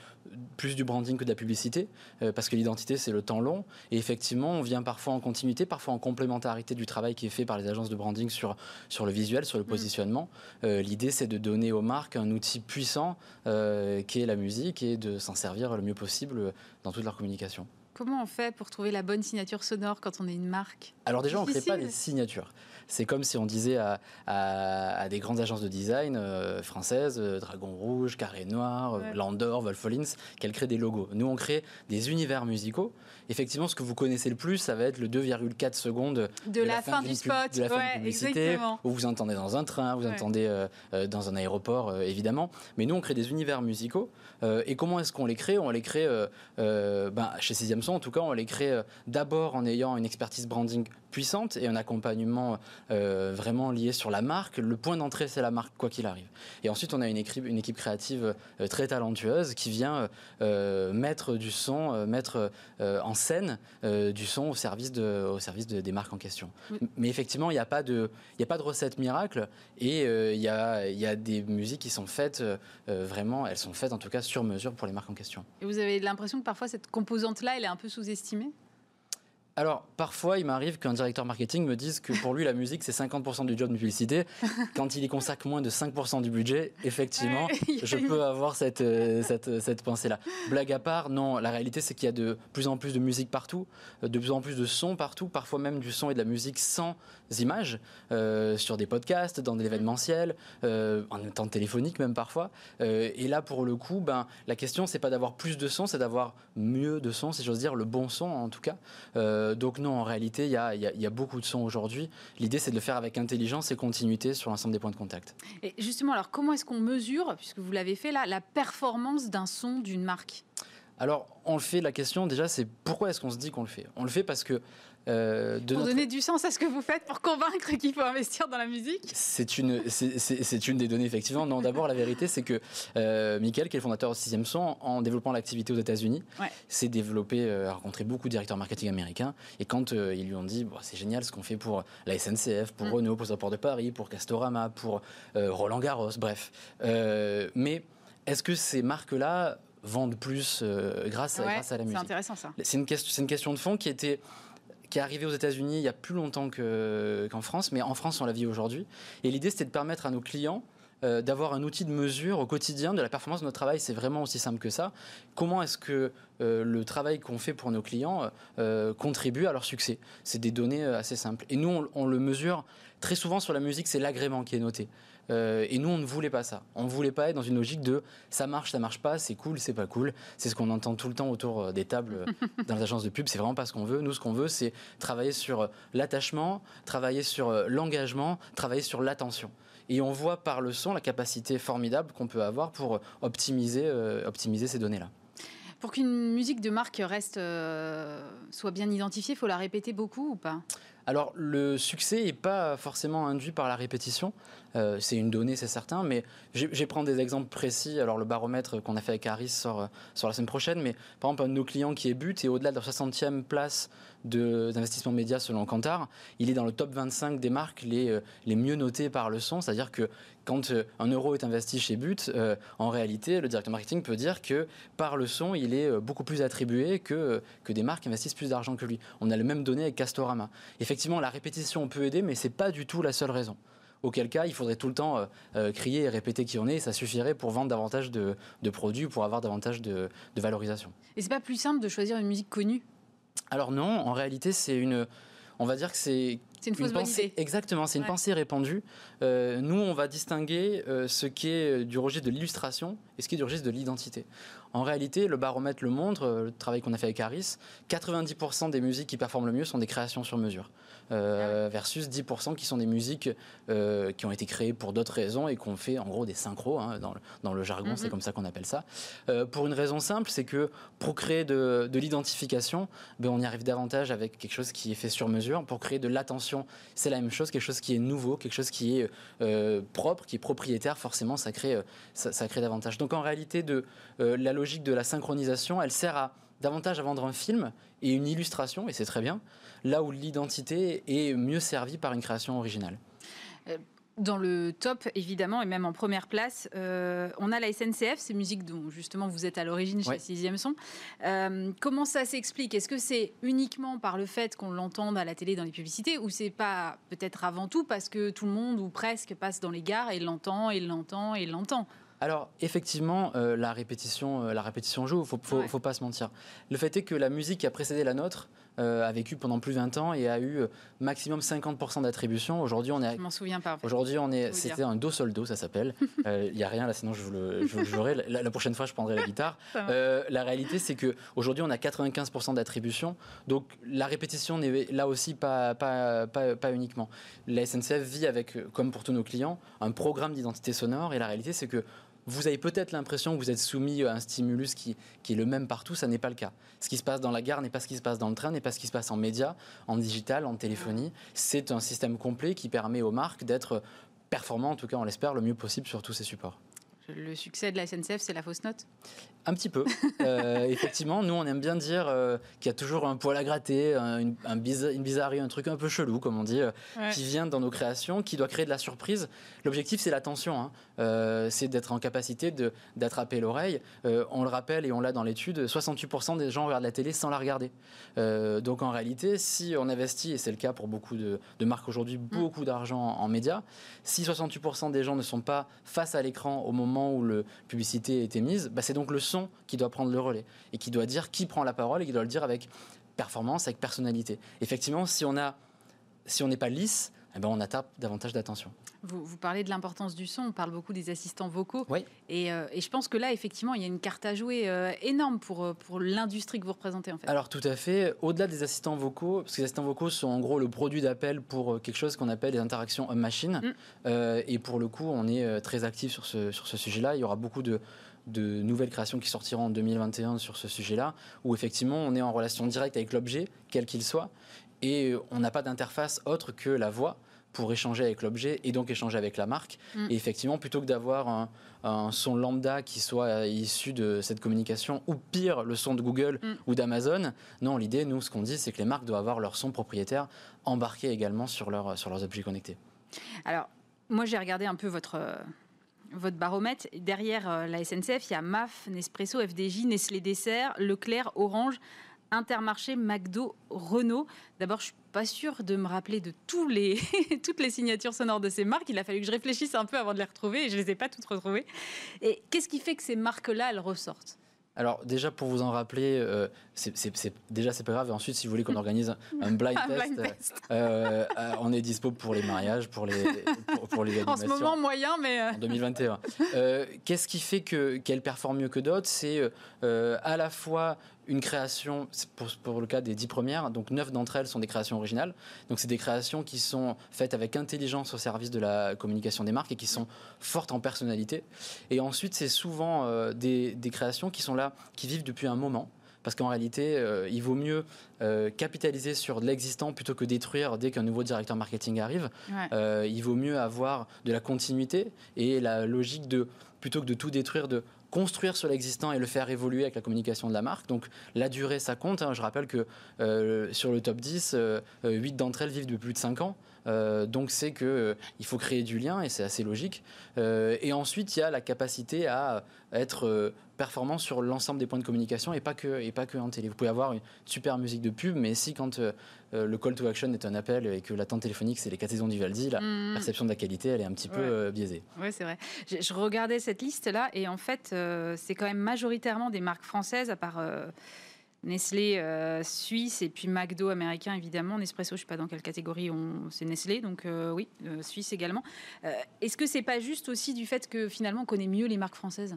plus du branding que de la publicité, parce que l'identité c'est le temps long. Et effectivement, on vient parfois en continuité, parfois en complémentarité du travail qui est fait par les agences de branding sur, sur le visuel, sur le mm. positionnement. L'idée c'est de donner aux marques un outil puissant qui est la musique et de s'en servir le mieux possible dans toute leur communication. Comment on fait pour trouver la bonne signature sonore quand on est une marque? Alors déjà, on ne crée pas des signatures. C'est comme si on disait à, des grandes agences de design euh, françaises, euh, Dragon Rouge, Carré Noir, euh, Landor, Wolfolins, qu'elles créent des logos. Nous, on crée des univers musicaux. Effectivement, ce que vous connaissez le plus, ça va être le 2,4 secondes de, la, fin, du spot, de la fin publicité, où vous entendez dans un train, vous entendez dans un aéroport, évidemment. Mais nous, on crée des univers musicaux. et comment est-ce qu'on les crée? On les crée, ben, chez Sixième Son, en tout cas, on les crée d'abord en ayant une expertise branding puissante et un accompagnement euh, vraiment lié sur la marque. Le point d'entrée, c'est la marque, quoi qu'il arrive. Et ensuite, on a une équipe, une équipe créative euh, très talentueuse qui vient euh, mettre du son, mettre en scène du son au service, de, au service des marques en question. Mais effectivement, il n'y a, pas de, a pas de recette miracle et il y, a, y a des musiques qui sont faites vraiment, elles sont faites en tout cas sur mesure pour les marques en question. Et vous avez l'impression que parfois cette composante-là, elle est un peu sous-estimée? Alors, parfois, il m'arrive qu'un directeur marketing me dise que pour lui, la musique, c'est 50% du job de publicité. Quand il y consacre moins de 5% du budget, effectivement, (laughs) je peux avoir cette, euh, cette, cette pensée-là. Blague à part, non, la réalité, c'est qu'il y a de plus en plus de musique partout, euh, de plus en plus de sons partout, parfois même du son et de la musique sans images, euh, sur des podcasts, dans de l'événementiel, en temps téléphonique même parfois. et là, pour le coup, ben, la question, c'est pas d'avoir plus de sons, c'est d'avoir mieux de sons, si j'ose dire, le bon son en tout cas. Euh, donc non, en réalité, il y a, beaucoup de sons aujourd'hui. L'idée, c'est de le faire avec intelligence et continuité sur l'ensemble des points de contact. Et justement, alors comment est-ce qu'on mesure, puisque vous l'avez fait là, la performance d'un son d'une marque? Alors, on le fait, la question déjà, c'est pourquoi est-ce qu'on se dit qu'on le fait? On le fait parce que euh, pour donner du sens à ce que vous faites, pour convaincre qu'il faut investir dans la musique C'est une, c'est une des données, effectivement. Non, d'abord, la vérité, c'est que euh, Michael, qui est le fondateur de Sixième Son, en développant l'activité aux États-Unis, s'est développé, euh, a rencontré beaucoup de directeurs marketing américains. Et quand euh, ils lui ont dit, c'est génial ce qu'on fait pour la SNCF, pour mm. Renault, pour Aéroport de Paris, pour Castorama, pour Roland Garros, bref. mais est-ce que ces marques-là vendent plus grâce, à, grâce à la musique? C'est intéressant ça. C'est une, une, question de fond qui était qui est arrivé aux États-Unis il y a plus longtemps qu'en France, mais en France, on la vit aujourd'hui. Et l'idée, c'était de permettre à nos clients euh, d'avoir un outil de mesure au quotidien de la performance de notre travail. C'est vraiment aussi simple que ça. Comment est-ce que euh, le travail qu'on fait pour nos clients euh, contribue à leur succès? C'est des données assez simples. Et nous, on, le mesure très souvent sur la musique, c'est l'agrément qui est noté. et nous, on ne voulait pas ça. On ne voulait pas être dans une logique de ça marche, ça marche pas, c'est cool, c'est pas cool. C'est ce qu'on entend tout le temps autour des tables (laughs) dans les agences de pub. C'est vraiment pas ce qu'on veut. Nous, ce qu'on veut, c'est travailler sur l'attachement, travailler sur l'engagement, travailler sur l'attention. Et on voit par le son la capacité formidable qu'on peut avoir pour optimiser, euh, optimiser ces données-là. Pour qu'une musique de marque reste, euh, soit bien identifiée, il faut la répéter beaucoup ou pas? Alors le succès n'est pas forcément induit par la répétition. C'est une donnée, c'est certain, mais je vais prendre des exemples précis. Alors, le baromètre qu'on a fait avec Harris sort, sur la semaine prochaine, mais par exemple, un de nos clients qui est but et au-delà de la 60e place d'investissement média selon Kantar, il est dans le top 25 des marques les, les mieux notées par le son, c'est-à-dire que quand euh, un euro est investi chez But, euh, en réalité, le directeur marketing peut dire que par le son, il est euh, beaucoup plus attribué que, que des marques investissent plus d'argent que lui. On a le même donné avec Castorama. Effectivement, la répétition peut aider, mais ce n'est pas du tout la seule raison. Auquel cas, il faudrait tout le temps crier et répéter qui on est, et ça suffirait pour vendre davantage de, de produits, pour avoir davantage de, de valorisation. Et c'est pas plus simple de choisir une musique connue? Alors non, en réalité, c'est une on va dire que c'est une, fausse pensée. Exactement, c'est une pensée répandue. Euh, nous, on va distinguer euh, ce qui est du registre de l'illustration et ce qui est du registre de l'identité. En réalité, le baromètre le montre, euh, le travail qu'on a fait avec Harris, 90% des musiques qui performent le mieux sont des créations sur mesure. Euh, versus 10% qui sont des musiques euh, qui ont été créées pour d'autres raisons et qu'on fait en gros des synchros, hein, dans, le, jargon, c'est mhm. comme ça qu'on appelle ça. Euh, pour une raison simple, c'est que pour créer de, l'identification, ben, on y arrive davantage avec quelque chose qui est fait sur mesure. Pour créer de l'attention, c'est la même chose, quelque chose qui est nouveau, quelque chose qui est propre, qui est propriétaire, forcément, ça crée, ça, ça crée davantage. Donc en réalité, de, la logique de la synchronisation, elle sert à davantage à vendre un film et une illustration, et c'est très bien, là où l'identité est mieux servie par une création originale. Euh, dans le top, évidemment, et même en première place, euh, on a la SNCF, ces musiques dont justement vous êtes à l'origine chez Sixième Son. Euh, comment ça s'explique? Est-ce que c'est uniquement par le fait qu'on l'entende à la télé dans les publicités, ou c'est pas peut-être avant tout parce que tout le monde ou presque passe dans les gares et l'entend et l'entend et l'entend? Alors effectivement, euh, la répétition, euh, la répétition joue. Faut, faut, faut, pas se mentir. Le fait est que la musique qui a précédé la nôtre euh, a vécu pendant plus de 20 ans et a eu maximum 50% d'attribution. Aujourd'hui, on est. Je m'en souviens pas. Aujourd'hui, on est. C'était un do sol do, ça s'appelle. (laughs) Il n'y a rien là, sinon je vous le, jouerai. La, prochaine fois, je prendrai la guitare. (laughs) la réalité, c'est que aujourd'hui, on a 95% d'attribution. Donc la répétition n'est là aussi pas, pas, pas, pas uniquement. La SNCF vit avec, comme pour tous nos clients, un programme d'identité sonore. Et la réalité, c'est que vous avez peut-être l'impression que vous êtes soumis à un stimulus qui, est le même partout, ça n'est pas le cas. Ce qui se passe dans la gare n'est pas ce qui se passe dans le train, n'est pas ce qui se passe en médias, en digital, en téléphonie. C'est un système complet qui permet aux marques d'être performants, en tout cas on l'espère, le mieux possible sur tous ces supports. Le succès de la SNCF, c'est la fausse note un petit peu. (laughs) Euh, effectivement, nous, on aime bien dire euh, qu'il y a toujours un poil à gratter, une, un une bizarrerie, un truc un peu chelou, comme on dit, euh, qui vient dans nos créations, qui doit créer de la surprise. L'objectif, c'est l'attention. Hein. c'est d'être en capacité d'attraper l'oreille. on le rappelle et on l'a dans l'étude, 68% des gens regardent la télé sans la regarder. donc, en réalité, si on investit, et c'est le cas pour beaucoup de, marques aujourd'hui, mm. beaucoup d'argent en, médias, si 68% des gens ne sont pas face à l'écran au moment où la publicité est émise, bah, c'est donc le son qui doit prendre le relais et qui doit dire qui prend la parole et qui doit le dire avec performance, avec personnalité. Effectivement, a, si on n'est pas lisse, eh ben on attrape davantage d'attention. Vous, vous, parlez de l'importance du son, on parle beaucoup des assistants vocaux. Oui. Et, euh, et, je pense que là, effectivement, il y a une carte à jouer euh, énorme pour, euh, pour l'industrie que vous représentez. En fait. Alors, tout à fait. Au-delà des assistants vocaux, parce que les assistants vocaux sont en gros le produit d'appel pour quelque chose qu'on appelle les interactions homme-machine. Mm. et pour le coup, on est très actif sur ce, sur ce sujet-là. Il y aura beaucoup de, de nouvelles créations qui sortiront en 2021 sur ce sujet-là, où effectivement on est en relation directe avec l'objet, quel qu'il soit, et on n'a pas d'interface autre que la voix pour échanger avec l'objet et donc échanger avec la marque. Mm. Et effectivement, plutôt que d'avoir un, son lambda qui soit issu de cette communication, ou pire, le son de Google mm. ou d'Amazon, non, l'idée, nous, ce qu'on dit, c'est que les marques doivent avoir leur son propriétaire embarqué également sur, leur, sur leurs objets connectés. Alors, moi, j'ai regardé un peu votre votre baromètre. Derrière euh, la SNCF, il y a MAF, Nespresso, FDJ, Nestlé Dessert, Leclerc, Orange, Intermarché, McDo, Renault. D'abord, je suis pas sûre de me rappeler de tous les, (laughs) toutes les signatures sonores de ces marques. Il a fallu que je réfléchisse un peu avant de les retrouver et je les ai pas toutes retrouvées. Et qu'est-ce qui fait que ces marques-là, elles ressortent? Alors déjà pour vous en rappeler, euh, c'est, déjà c'est pas grave. Et ensuite, si vous voulez qu'on organise (laughs) un blind test, euh, euh, on est dispo pour les mariages, pour les pour, les animations. En ce moment moyen, mais en 2021. qu'est-ce qui fait que qu'elle performe mieux que d'autres? C'est à la fois une création, pour, pour, le cas des dix premières, donc neuf d'entre elles sont des créations originales. Donc c'est des créations qui sont faites avec intelligence au service de la communication des marques et qui sont fortes en personnalité. Et ensuite, c'est souvent euh, des, des, créations qui sont là, qui vivent depuis un moment. parce qu'en réalité, euh, il vaut mieux euh, capitaliser sur de l'existant plutôt que détruire dès qu'un nouveau directeur marketing arrive. Euh, il vaut mieux avoir de la continuité et la logique de, plutôt que de tout détruire, de construire sur l'existant et le faire évoluer avec la communication de la marque. Donc la durée, ça compte. Hein. Je rappelle que sur le top 10, 8 d'entre elles vivent depuis plus de 5 ans. Donc c'est que il faut créer du lien et c'est assez logique. et ensuite il y a la capacité à être performant sur l'ensemble des points de communication et pas que et pas que en télé. Vous pouvez avoir une super musique de pub, mais si quand euh, euh, le call to action est un appel et que l'attente téléphonique c'est les quatre saisons d'Ivaldi, la mmh. perception de la qualité elle est un petit peu euh, biaisée. Oui, c'est vrai. Je, regardais cette liste là et en fait c'est quand même majoritairement des marques françaises à part. Nestlé suisse et puis McDo américain évidemment. Nespresso, je ne sais pas dans quelle catégorie on... c'est Nestlé, donc oui, suisse également. Est-ce que c'est pas juste aussi du fait que finalement on connaît mieux les marques françaises?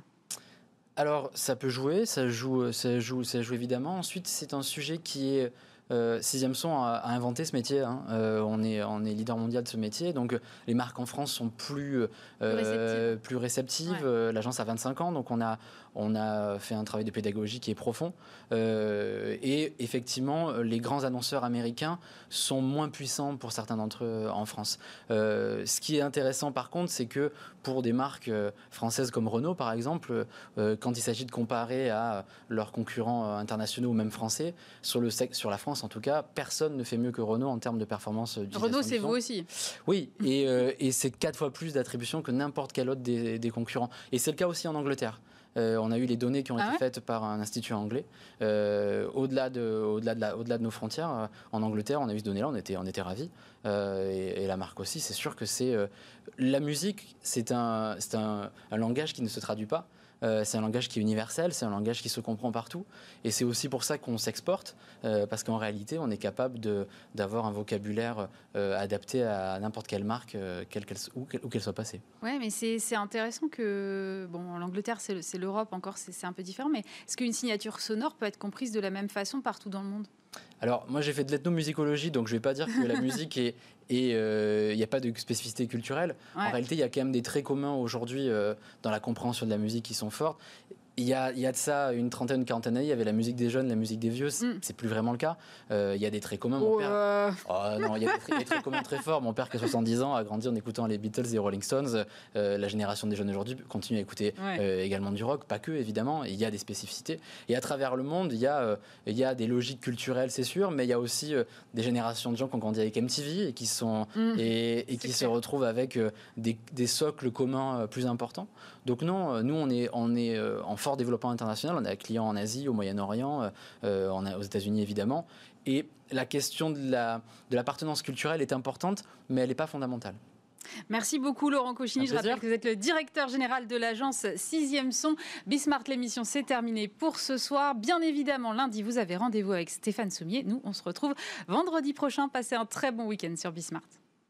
Alors, ça peut jouer, ça joue, ça joue, ça joue évidemment. Ensuite, c'est un sujet qui est euh, Sixième Son a, inventé ce métier. Hein. Euh, on, est, on est leader mondial de ce métier. Donc, les marques en France sont plus, euh, plus réceptives. L'agence a 25 ans. Donc, on a, on a fait un travail de pédagogie qui est profond. Euh, et effectivement, les grands annonceurs américains sont moins puissants pour certains d'entre eux en France. Euh, ce qui est intéressant par contre, c'est que pour des marques euh, françaises comme Renault, par exemple, quand il s'agit de comparer à leurs concurrents internationaux ou même français, sur, le, sur la France en tout cas, personne ne fait mieux que Renault en termes de performance. Renault, c'est vous aussi. Oui, et, et c'est quatre fois plus d'attributions que n'importe quel autre des, des concurrents. Et c'est le cas aussi en Angleterre. Euh, on a eu les données qui ont ah été faites par un institut anglais. Euh, au-delà de, au-delà de, au-delà de nos frontières, euh, en Angleterre, on a eu ces données-là, on était, on était ravis. Et, la marque aussi, c'est sûr que c'est la musique, c'est un, c'est un langage qui ne se traduit pas. Euh, c'est un langage qui est universel, c'est un langage qui se comprend partout. Et c'est aussi pour ça qu'on s'exporte, euh, parce qu'en réalité, on est capable d'avoir un vocabulaire euh, adapté à n'importe quelle marque, quelle qu'elle, où, qu'elle soit passée. Oui, mais c'est intéressant que, bon, l'Angleterre, c'est l'Europe encore, c'est un peu différent, mais est-ce qu'une signature sonore peut être comprise de la même façon partout dans le monde? Alors, moi, j'ai fait de l'ethnomusicologie, donc je ne vais pas dire que la (laughs) musique est. Il n'y a pas de spécificité culturelle. En réalité, il y a quand même des traits communs aujourd'hui dans la compréhension de la musique qui sont forts il y, a, de ça une trentaine, quarantaine d'années, il y avait la musique des jeunes, la musique des vieux. C'est mm. plus vraiment le cas. Euh, il y a des traits communs. Mon père... Oh, non, il y a des traits, communs très forts. Mon père, qui a 70 ans, a grandi en écoutant les Beatles et les Rolling Stones. Euh, la génération des jeunes aujourd'hui continue à écouter euh, également du rock, pas que évidemment. Il y a des spécificités. Et à travers le monde, il y a, il y a des logiques culturelles, c'est sûr, mais il y a aussi des générations de gens qui ont grandi avec MTV et qui sont mm. et, qui se retrouvent avec des, des, socles communs plus importants. Donc non, nous on est, on est en fort développement international. On a des clients en Asie, au Moyen-Orient, euh, euh aux États-Unis évidemment. Et la question de l'appartenance la, de culturelle est importante, mais elle n'est pas fondamentale. Merci beaucoup Laurent Cochini. Je rappelle que vous êtes le directeur général de l'agence 6 Son. Bismart, l'émission c'est terminé pour ce soir. Bien évidemment, lundi, vous avez rendez-vous avec Stéphane Soumier. Nous, on se retrouve vendredi prochain. Passez un très bon week-end sur Bismart.